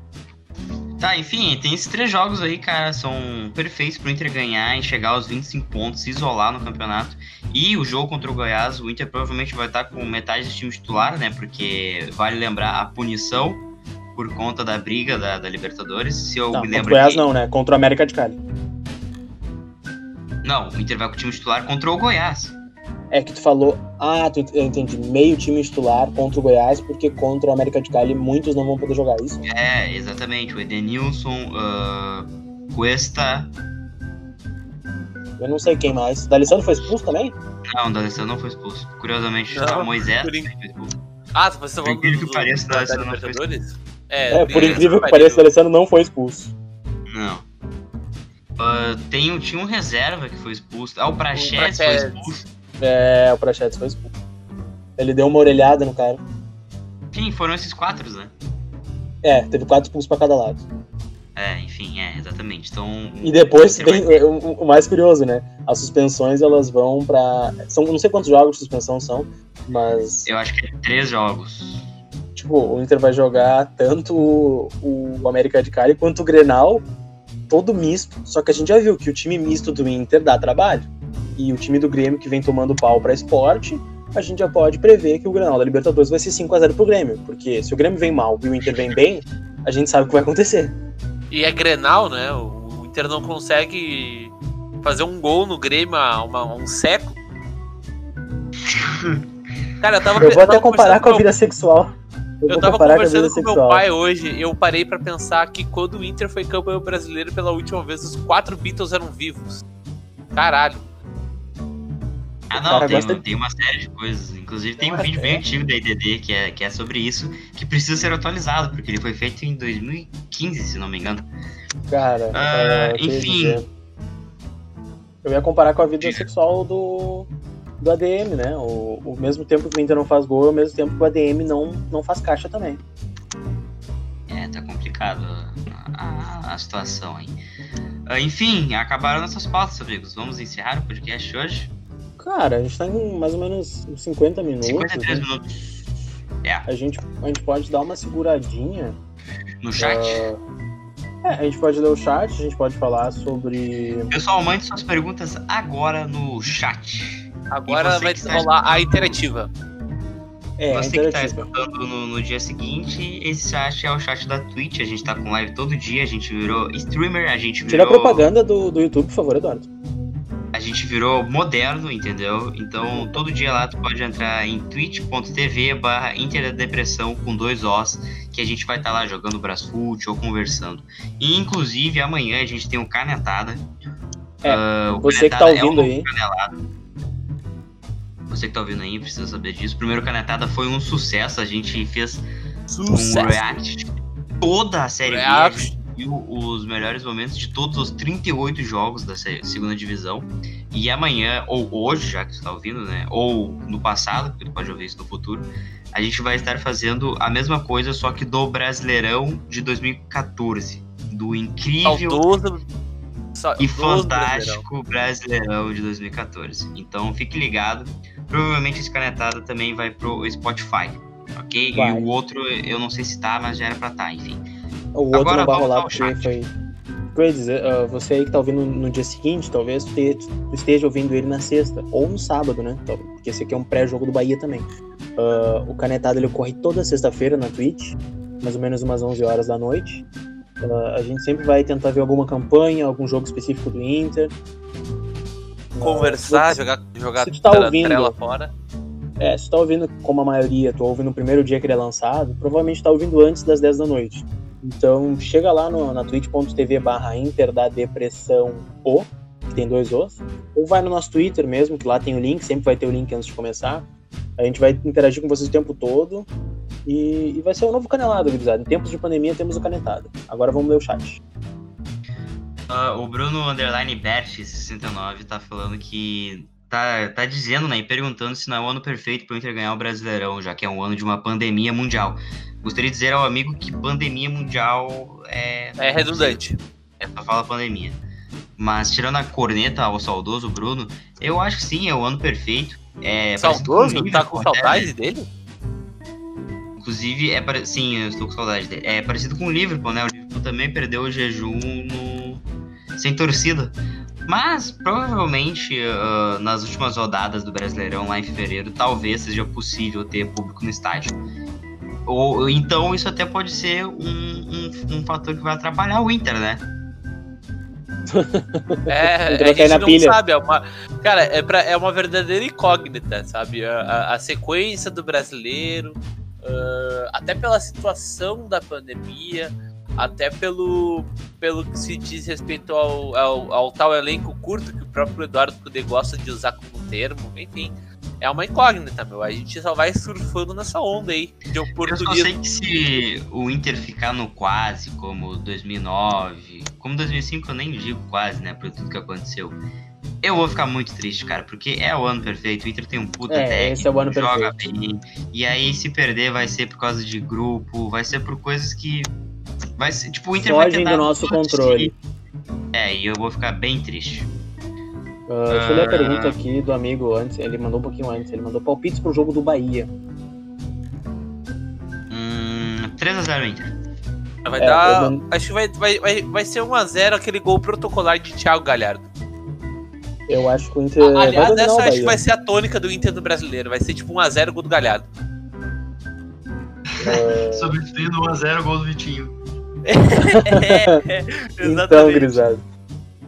Tá, enfim, tem esses três jogos aí, cara, são perfeitos pro Inter ganhar e chegar aos 25 pontos, se isolar no campeonato. E o jogo contra o Goiás, o Inter provavelmente vai estar com metade do time titular, né? Porque vale lembrar a punição por conta da briga da, da Libertadores. Se eu Não, me contra o lembro. Goiás que- não, né? Contra o América de Cali. Não, o Inter vai com o time titular contra o Goiás. É que tu falou, ah, tu, eu entendi, meio time titular contra o Goiás, porque contra o América de Cali muitos não vão poder jogar isso. É, exatamente. O Edenilson, ah, Cuesta. Eu não sei quem mais. D'Alessandro foi expulso também? Não, o D'Alessandro não foi expulso. Curiosamente, Não, Moisés por in- foi expulso. Ah, você tá falando incrível do, que pareça, da, da D'Alessandro não foi Libertadores? É, por tem- incrível que pareça, D'Alessandro não foi expulso. Não. Ah, tem, um- tinha um reserva que foi expulso. Ah, o Prachetes foi expulso. É, o Prachetes foi expulso. Ele deu uma orelhada no cara. Enfim, foram esses quatro, né? É, teve quatro expulsos pra cada lado. É, enfim, é, exatamente. Então. E depois, vai- o, o mais curioso, né? As suspensões, elas vão pra... São, não sei quantos jogos de suspensão são, mas... Eu acho que é três jogos. Tipo, o Inter vai jogar tanto o, o América de Cali quanto o Grenal, todo misto. Só que a gente já viu que o time misto do Inter dá trabalho. E o time do Grêmio que vem tomando pau pra esporte, a gente já pode prever que o Grenal da Libertadores vai ser 5x0 pro Grêmio. Porque se o Grêmio vem mal e o Inter vem bem, a gente sabe o que vai acontecer. E é Grenal, né? O Inter não consegue fazer um gol no Grêmio há uma- há um século. Cara, eu tava Eu vou até tava comparar conversando com a meu- vida sexual. Eu, Eu tava comparar com a conversando com meu pai hoje, eu parei pra pensar que quando o Inter foi campeão brasileiro pela última vez, os quatro Beatles eram vivos. Caralho. Ah, não, tem, gosta- tem uma série de coisas. Inclusive, tem um Nossa, vídeo é. bem antigo da IDD que é, que é sobre isso, que precisa ser atualizado, porque ele foi feito em 2015, se não me engano. Cara, Ah, é, enfim. Eu ia comparar com a vida sexual do, do ADM, né? O, o mesmo tempo que o Inter não faz gol, ao mesmo tempo que o ADM não, não faz caixa também. É, tá complicado a, a situação aí. Uh, enfim, acabaram nossas pautas, amigos. Vamos encerrar o podcast hoje? Cara, a gente tá em mais ou menos 50 minutos. 53 né? minutos. É. A gente, a gente pode dar uma seguradinha. No chat? Uh, é, a gente pode ler o chat, a gente pode falar sobre. Pessoal, mande suas perguntas agora no chat. Agora vai rolar a interativa. É, você que está escutando no, no, dia seguinte, esse chat é o chat da Twitch. A gente tá com live todo dia, a gente virou streamer, a gente virou. Tira a propaganda do, do YouTube, por favor, Eduardo a gente virou moderno, entendeu? Então todo dia lá tu pode entrar em twitch.tv barra Interdepressão com dois Os, que a gente vai estar tá lá jogando Brasfoot ou conversando. E inclusive amanhã a gente tem um canetada. É, uh, você que tá ouvindo é um aí. Canelado. Você que tá ouvindo aí precisa saber disso. O primeiro canetada foi um sucesso, a gente fez sucesso. um react toda a série react. Viu os melhores momentos de todos os 38 jogos da segunda divisão. E amanhã, ou hoje, já que você está ouvindo, né? Ou no passado, porque tu pode ouvir isso no futuro, a gente vai estar fazendo a mesma coisa, só que do Brasileirão de 2014. Do incrível Saudoso, e fantástico Brasileirão. Brasileirão de 2014. Então fique ligado. Provavelmente esse canetado também vai pro Spotify. Ok? Vai. E o outro eu não sei se tá, mas já era pra estar, tá, enfim. O outro Agora, não vai rolar porque foi. Eu ia dizer, uh, você aí que tá ouvindo no dia seguinte, talvez tu, te, tu, esteja ouvindo ele na sexta, ou no sábado, né? Então, porque esse aqui é um pré-jogo do Bahia também. Uh, o Canetado ele ocorre toda sexta-feira na Twitch, mais ou menos umas 11 horas da noite. Uh, a gente sempre vai tentar ver alguma campanha, algum jogo específico do Inter. Conversar, jogar, jogar se tu tá ouvindo, fora. É, se tu tá ouvindo como a maioria, tu ouve no primeiro dia que ele é lançado, provavelmente tá ouvindo antes das 10 da noite. Então, chega lá no, na twitch.tv barra Inter da Depressão O, que tem dois Os, ou vai no nosso Twitter mesmo, que lá tem o link, sempre vai ter o link antes de começar. A gente vai interagir com vocês o tempo todo. E, e vai ser um novo canelado, gurizada. Em tempos de pandemia temos o canetado. Agora vamos ler o chat. Uh, o Bruno Underline Bert 69 tá falando que tá, tá dizendo, né, e perguntando se não é o ano perfeito para o Inter ganhar o Brasileirão, já que é um ano de uma pandemia mundial. Gostaria de dizer ao amigo que pandemia mundial é. É redundante. É só fala pandemia. Mas tirando a corneta ao saudoso Bruno, eu acho que sim, é o ano perfeito. É saudoso? tá com saudade né? dele? Inclusive, é pare... sim, eu estou com saudade dele. É parecido com o Liverpool, né? O Liverpool também perdeu o jejum no... sem torcida. Mas provavelmente uh, nas últimas rodadas do Brasileirão lá em fevereiro, talvez seja possível ter público no estádio. Ou, então isso até pode ser um, um, um fator que vai atrapalhar o Inter, né? É, a gente não pilha. sabe. É uma, cara, é, pra, é uma verdadeira incógnita, sabe? A, a sequência do brasileiro, uh, até pela situação da pandemia, até pelo, pelo que se diz respeito ao, ao, ao tal elenco curto que o próprio Eduardo Cudê gosta de usar como termo, enfim é uma incógnita, meu. A gente só vai surfando nessa onda aí de oportunismo. Eu só sei que se o Inter ficar no quase, como 2009, como 2005 eu nem digo quase, né, por tudo que aconteceu. Eu vou ficar muito triste, cara, porque é o ano perfeito. O Inter tem um puta é, técnico, esse é o ano joga perfeito. bem. E aí, se perder, vai ser por causa de grupo, vai ser por coisas que. Vai ser, tipo, o Inter Fogem vai tentar. do nosso controle. É, e eu vou ficar bem triste. Uh, deixa eu ler a pergunta aqui do amigo antes. Ele mandou um pouquinho antes. Ele mandou palpites pro jogo do Bahia. Hum, 3x0 Inter. Vai é, dar. Acho que vai, vai, vai, vai ser 1x0 aquele gol protocolar de Thiago Galhardo. Eu acho que o Inter. Aliás, essa acho que vai ser a tônica do Inter do brasileiro. Vai ser tipo 1x0 gol do Galhardo. É... Substituindo 1x0 gol do Vitinho. é, é, então, grisado.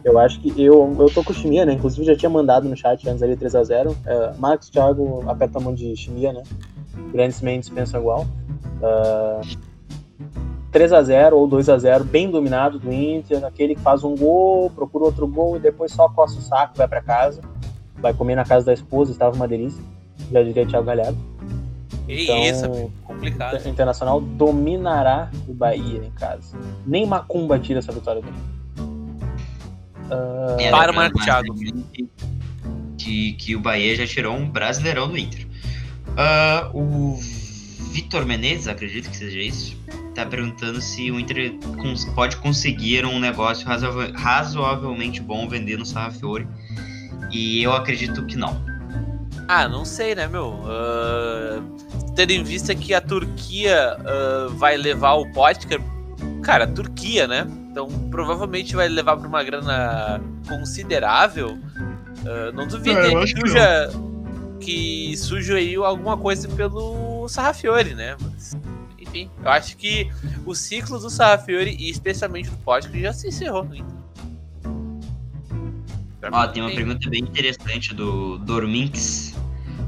Eu acho que eu, eu tô com chimia, né? Inclusive já tinha mandado no chat antes ali 3x0. É, Marcos, Thiago, aperta a mão de chimia, né? Grandes Mendes pensam igual. Uh, 3x0 ou 2x0, bem dominado do Inter. Aquele que faz um gol, procura outro gol e depois só coça o saco, vai para casa. Vai comer na casa da esposa, estava uma delícia. Já diria Thiago Galhardo. Que então, isso, complicado. O Internacional dominará o Bahia em casa. Nem Macumba tira essa vitória dele. Uh, para o Marco Thiago. Que, que o Bahia já tirou um brasileirão do Inter. Uh, o Vitor Menezes, acredito que seja isso, tá perguntando se o Inter cons- pode conseguir um negócio razoavelmente bom vendendo o Sarrafiore. E eu acredito que não. Ah, não sei, né, meu? Ah, tendo em vista que a Turquia ah, vai levar o Potker, cara, Turquia, né? Então provavelmente vai levar pra uma grana considerável. Ah, não duvido É, que acho que suja, que suja aí alguma coisa pelo Sarrafiore, né? Mas, enfim, eu acho que o ciclo do Sarrafiore e especialmente do Potker já se encerrou. Pra Ó, tem uma pergunta bem interessante do Dorminx.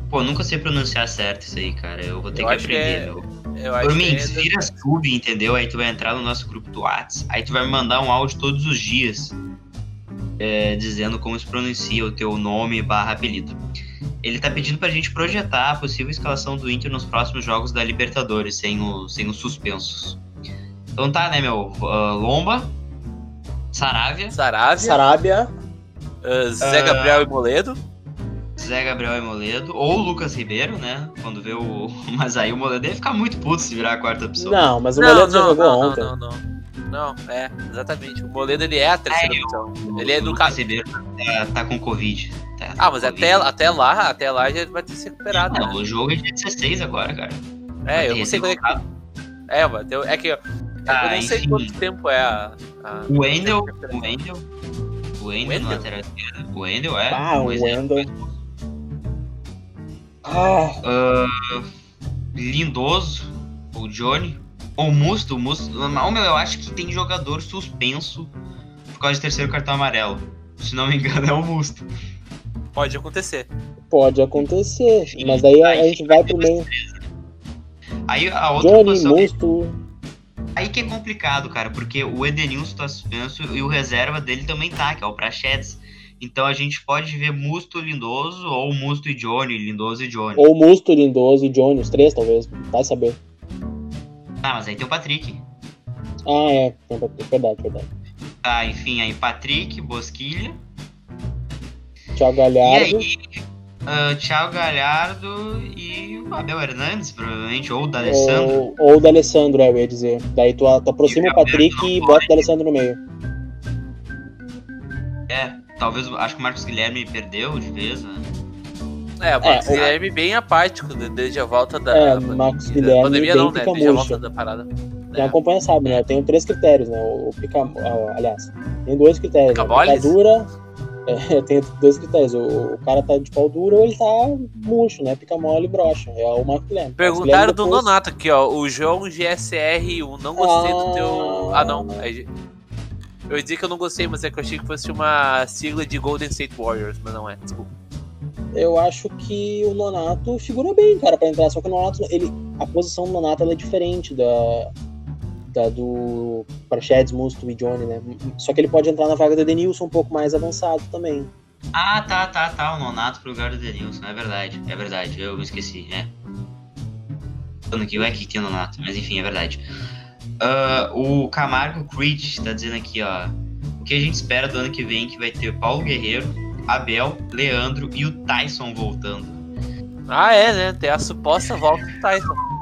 Pô, nunca sei pronunciar certo isso aí, cara. Eu vou ter Eu que acho que aprender, é- meu. Eu acho Dorminx, que é- vira sub, entendeu? Aí tu vai entrar no nosso grupo do Whats. Aí tu vai me mandar um áudio todos os dias. é, dizendo como se pronuncia o teu nome barra apelido. Ele tá pedindo pra gente projetar a possível escalação do Inter nos próximos jogos da Libertadores, sem, o, sem os suspensos. Então tá, né, meu? Ah, Lomba, Saravia, Saravia, Sarabia. ah, Zé Ah. Gabriel e Moledo. Zé Gabriel e Moledo, ou Lucas Ribeiro, né? Quando vê o. Mas aí o Moledo ia ficar muito puto se virar a quarta opção. Não, mas o Moledo já jogou não, ontem. Não, não, não. Não, é, exatamente. O Moledo ele é a terceira É, opção. Ele é do Lucas caso. Ribeiro tá, tá com Covid. Tá Ah, mas Covid. até, até lá, até lá já vai ter se recuperado. Não, né? o jogo é dia 16 agora, cara. É, eu não sei quando é que. É, mas é que eu, Ah, eu não sei enfim. quanto tempo é a. a- O Wendel, o Wendel, o Wendel no lateral esquerdo. O Wendel é. Ah, um o. Wendel. Ah, Ah, Lindoso, o Johnny, ou o Musto, o Musto. Não, meu, eu acho que tem jogador suspenso por causa de terceiro cartão amarelo. Se não me engano, é o Musto. Pode acontecer. pode acontecer. Sim, Mas daí a, a aí gente vai pro meio. Aí a outra Johnny, posição. Musto. Aí que é complicado, cara, porque o Edenilson tá suspenso e o reserva dele também tá, que é o Prachedes. Então a gente pode ver Musto Lindoso ou Musto e Johnny, Lindoso e Johnny. Ou Musto, Lindoso e Johnny, os três talvez. Vai saber. Ah, mas aí tem o Patrick. Ah, é. É verdade, verdade. Tá, enfim, aí Patrick, Bosquilha. Thiago E Galhardo. aí, ah, Thiago Galhardo e o Abel Hernandes, provavelmente, ou o D'Alessandro. Ou, ou o D'Alessandro, é, eu ia dizer. Daí tu, tu aproxima E o o Patrick e bota o D'Alessandro no meio. É, talvez, acho que o Marcos Guilherme perdeu de vez, né? É, Marcos o- Guilherme bem apático de- desde a volta da. É, da Marcos da Guilherme pandemia não, né? pica Desde a volta da parada. Quem É. acompanha sabe, né? Eu tenho três critérios, né? O, o pica, aliás, tem dois critérios. Né? Pica-moles? Picadura. É, tem dois critérios. O, o cara tá de pau duro ou ele tá murcho, né? Pica mole e brocha. É o Marco Guilherme. Perguntaram do Nonato aqui, ó. O João GSR1. Não gostei do teu. Ah. Ah, não. É- Eu ia dizer que eu não gostei, mas é que eu achei que fosse uma sigla de Golden State Warriors, mas não é. Desculpa. Eu acho que o Nonato figura bem, cara, pra entrar. Só que o Nonato, ele, a posição do Nonato é diferente da, da do Prachedes, Musto e Johnny, né? Só que ele pode entrar na vaga do Edenilson um pouco mais avançado também. Ah, tá, tá, tá. O Nonato pro lugar do Denilson. É verdade, é verdade. Eu me esqueci, é. Falando que é que tem o Nonato, mas enfim, é verdade. Ah, o Camargo Creed tá dizendo aqui, ó. O que a gente espera do ano que vem que vai ter Paulo Guerreiro, Abel, Leandro e o Tyson voltando. Ah, é, né? Tem a suposta volta do Tyson.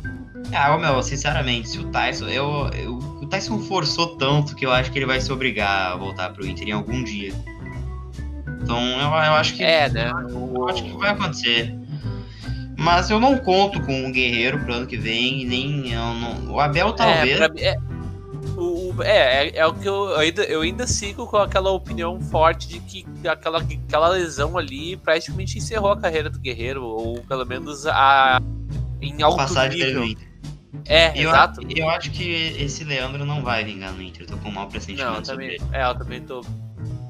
Ah, meu, sinceramente, se o Tyson. Eu, eu- o Tyson forçou tanto que eu acho que ele vai se obrigar a voltar pro Inter em algum dia. Então eu, eu acho que. É, né? Eu acho que vai acontecer. Mas eu não conto com o Guerreiro pro ano que vem, nem eu não- o Abel talvez. É, pra mim- é, o, o- é, é, é o que eu, ainda, eu ainda sigo com aquela opinião forte de que aquela, aquela lesão ali praticamente encerrou a carreira do Guerreiro, ou pelo menos a, em alto passagem dele nível. Inter. É, Eu, exato. eu acho que esse Leandro não vai vingar no Inter. Eu tô com um mau Não, pressentimento sobre também, ele. é, eu também tô.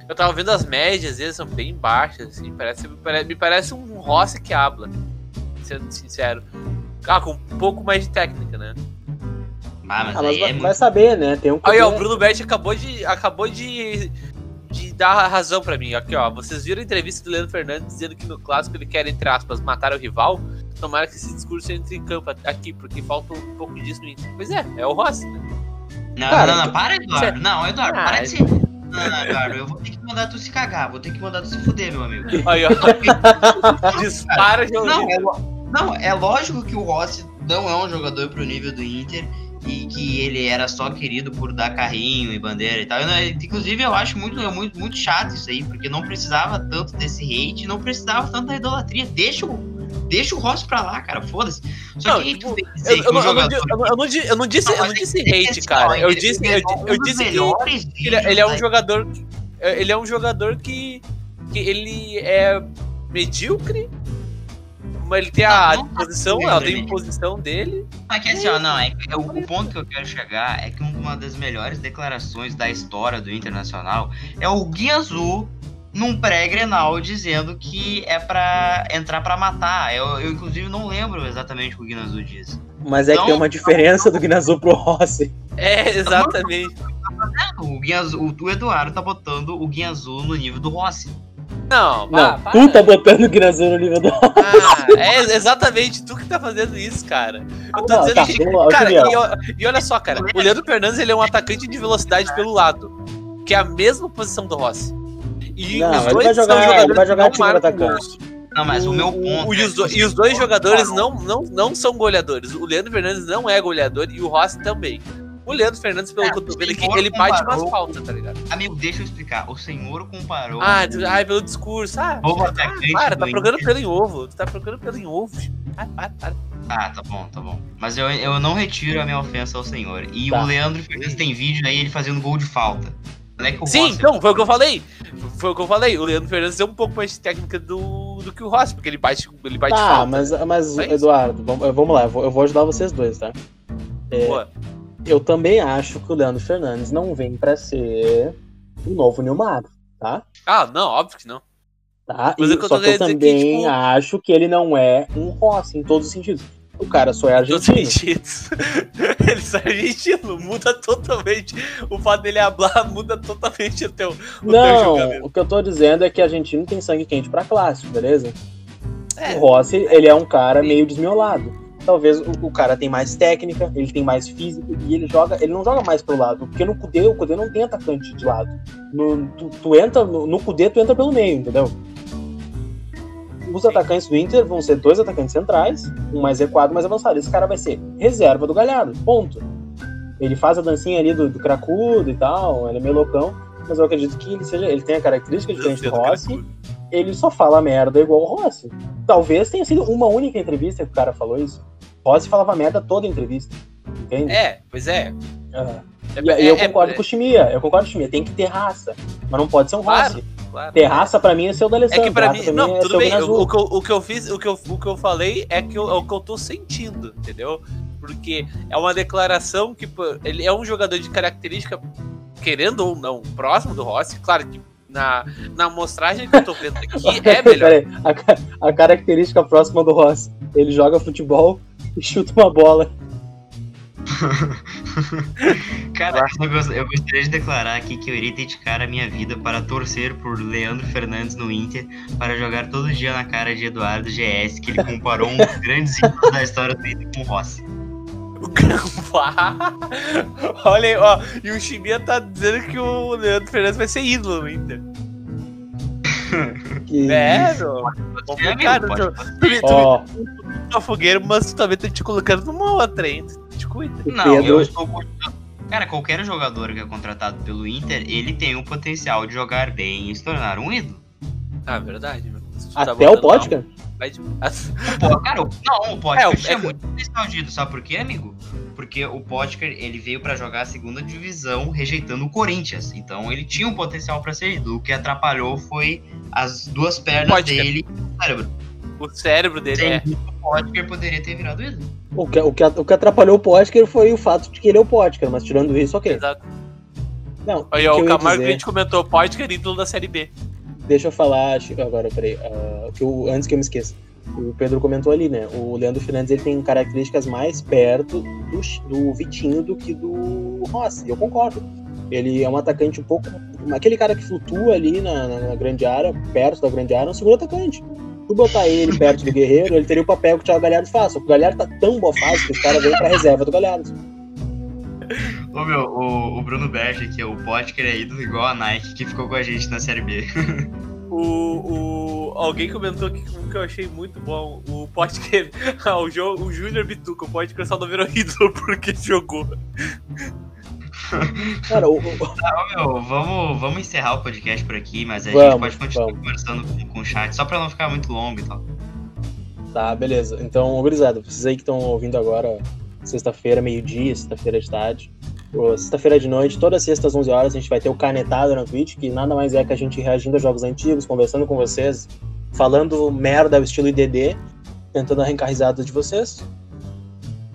Eu tava vendo as médias, vezes são bem baixas, assim, parece, me parece, um Rossi que habla, sendo sincero. Ah, com um pouco mais de técnica, né? Ah, mas Ah, mas aí vai, é vai saber, né? Tem um Aí, ó, o Bruno Berti acabou de. acabou de. de dar a razão pra mim. Aqui, ó. Vocês viram a entrevista do Leandro Fernandes dizendo que no clássico ele quer, entre aspas, matar o rival? Tomara que esse discurso entre em campo aqui, porque falta um pouco disso no Inter. Pois é, é o Rossi, né? Não, Cara, não, não, para, Eduardo. Não, Eduardo, Ah, para de ser. Não, não, Eduardo, eu vou ter que mandar tu se cagar, vou ter que mandar tu se fuder, meu amigo. Aí, ó. Dispara. Não, é, não, é lógico que o Rossi não é um jogador pro nível do Inter e que ele era só querido por dar carrinho e bandeira e tal. Eu, inclusive, eu acho muito, muito, muito chato isso aí, porque não precisava tanto desse hate, não precisava tanto da idolatria. Deixa o, deixa o Ross pra lá, cara, foda-se. Só Não, que tipo, Eu, eu não, eu, não, jogador- di- eu, não, eu não di- eu não disse, eu não disse ele- hate, cara. Eu disse, eu, é um eu dos disse que ele, ele é um vídeos jogador. Ele é um jogador que. que ele é medíocre. Mas ele tem a Não, não posição, tá ela tem a posição dele. Só que assim, ó, não, é que o, o ponto que eu quero chegar é que uma das melhores declarações da história do Internacional é o Guia Azul num pré-grenal dizendo que é pra entrar pra matar. Eu, eu, inclusive, não lembro exatamente o que o Guia Azul diz. Mas é que Não. tem uma diferença do Guinazu pro Rossi. É, exatamente. O, Guia Azul, o Eduardo tá botando o Guia Azul no nível do Rossi. Não, Não, vá, para. tu tá botando o Guinazu no nível do Ah, é exatamente tu que tá fazendo isso, cara. Eu tô Não, dizendo tá, que. vamos Cara, e, e olha só, cara, o Leandro Fernandes ele é um atacante de velocidade pelo lado, que é a mesma posição do Rossi. E Não, os ele dois vai são jogar- ele jogadores vai jogar que não marcam atacante. gols. Não, mas o, meu ponto. e, é os, do- o e os dois jogadores não, não, não são goleadores. O Leandro Fernandes não é goleador e o Rossi também. O Leandro Fernandes, pelo É, que eu tô o vendo aqui, ele bate umas faltas, tá ligado? Amigo, deixa eu explicar. O senhor comparou. Ah, tu- ai, pelo discurso. Ah, ah, atacante para, tá do procurando pelo em ovo. Tu tá procurando pelo em ovo. Ah, para, para. Ah, tá bom, tá bom. Mas eu, eu não retiro a minha ofensa ao senhor. E Tá. o Leandro Fernandes tem vídeo aí ele fazendo gol de falta. É Sim, Rossi- então, foi o que eu falei. Foi o que eu falei. O Leandro Fernandes é um pouco mais técnica do, do que o Rossi, porque ele bate, ele bate Tá, falta. mas, mas isso. Eduardo, vamos, vamos lá, eu vou, eu vou ajudar vocês dois, tá? É, Pô, eu também acho que o Leandro Fernandes não vem pra ser o novo Nilmar, tá? Ah, não, óbvio que não. tá? Mas E- é que eu só que eu também que, tipo- acho que ele não é um Rossi em todos os sentidos. O cara só é Todos argentino. sentidos. ele é argentino, muda totalmente. O fato dele hablar muda totalmente o teu, o teu Não, julgamento. o que eu tô dizendo é que argentino tem sangue quente pra clássico, beleza? É. O Rossi, ele é um cara meio desmiolado. Talvez o, o cara tem mais técnica, ele tem mais físico e ele joga, ele não joga mais pro lado, porque no Cudê, o Cudê não tem atacante de lado. No, tu, tu entra no, no Cudê, tu entra pelo meio, entendeu? Os atacantes do Inter vão ser dois atacantes centrais, um mais recuado, um mais avançado. Esse cara vai ser reserva do Galhardo, ponto. Ele faz a dancinha ali do, do cracudo e tal, ele é meio loucão, mas eu acredito que ele seja, ele tem a característica diferente do Rossi, ele só fala merda igual o Rossi. Talvez tenha sido uma única entrevista que o cara falou isso. Rossi falava merda toda a entrevista. Entende? É, pois é. Aham. É- eu é- concordo é- com o Chimia. Eu concordo com o Chimia. Tem que ter raça. Mas não pode ser um Claro, Rossi. claro. Ter raça pra mim é ser o da É Alessandro. que pra raça mim, pra não, é tudo bem. O, o que eu, o que eu fiz, o que eu, o que eu falei é que eu, é o que eu tô sentindo, entendeu? Porque é uma declaração que ele é um jogador de característica, querendo ou não, próximo do Rossi. Claro que na, na amostragem que eu tô vendo aqui é melhor. Peraí, a, a característica próxima do Rossi. Ele joga futebol e chuta uma bola. Cara, eu, gost- eu gostaria de declarar aqui que eu irei dedicar a minha vida para torcer por Leandro Fernandes no Inter para jogar todo dia na cara de Eduardo GS, que ele comparou um dos grandes ídolos da história do Inter com o Rossi. Olha aí, ó. E o Chimia tá dizendo que o Leandro Fernandes vai ser ídolo no Inter. Que... É, ser, amigo, Cara, tu, tu, me- tu fogueira, mas tu também tá te colocando numa outra, hein? Tu Te cuida. Não, Pedro. eu estou. Cara, qualquer jogador que é contratado pelo Inter, ele tem o potencial de jogar bem e se tornar um ídolo. Ah, verdade, meu. Tá Até o Potker? vai de- Pô, cara, o- não, o Potker É, o- é- muito ídolo, sabe por quê, amigo? Porque o Potker, ele veio pra jogar a segunda divisão rejeitando o Corinthians. Então ele tinha um potencial pra ser ídolo. O que atrapalhou foi as duas pernas Potker. dele e o cérebro. O cérebro dele Sem é. o Potker poderia ter virado ídolo. O que, o, que, o que atrapalhou o Potker foi o fato de que ele é o Potker, mas tirando isso, ok. Exato. Não, Aí, o o Camargo dizer- gente comentou, é ídolo da Série B. Deixa eu falar, agora, peraí. ah, que eu- antes que eu me esqueça. O Pedro comentou ali, né? O Leandro Fernandes ele tem características mais perto do, do Vitinho do que do Rossi. Eu concordo. Ele é um atacante um pouco. Aquele cara que flutua ali na, na- grande área, perto da grande área, é um segundo atacante. Tu botar ele perto do Guerreiro, ele teria o papel que o Thiago Galhardo faz. O Galhardo tá tão bofado que os caras vêm pra reserva do Galhardo. Ô meu, o, o Bruno Berger, que é o Potker, é ídolo igual a Nike, que ficou com a gente na Série B. O, o, alguém comentou aqui um que eu achei muito bom. O pode que ah, o, jo, o Júnior Bituca, pode que só não virou ídolo porque jogou. Cara, o, o- Ah, meu, vamos, vamos encerrar o podcast por aqui, mas a Vamos, gente pode continuar vamos. conversando com, com o chat, só pra não ficar muito longo e tal. Tá, beleza. Então, obrigado. Vocês aí que estão ouvindo agora, sexta-feira, meio-dia, sexta-feira de tarde, ou sexta-feira de noite, todas sextas às 11 horas, a gente vai ter o Canetado na Twitch, que nada mais é que a gente reagindo a jogos antigos, conversando com vocês, falando merda ao estilo IDD, tentando arrancar risadas de vocês.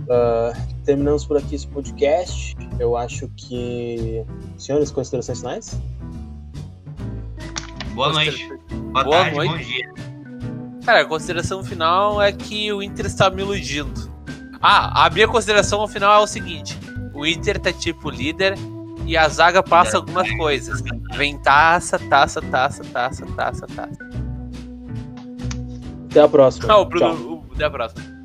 Ah, terminamos por aqui esse podcast. Eu acho que. Senhores, considerações finais? Boa noite, boa, Boa tarde, noite. bom dia. Cara, a consideração final é que o Inter está me iludindo. Ah, a minha consideração final é o seguinte: o Inter tá tipo líder e a zaga passa algumas coisas. Vem taça, taça, taça, taça, taça, taça. Até a próxima. Ah, o Tchau. Bruno, o, até a próxima.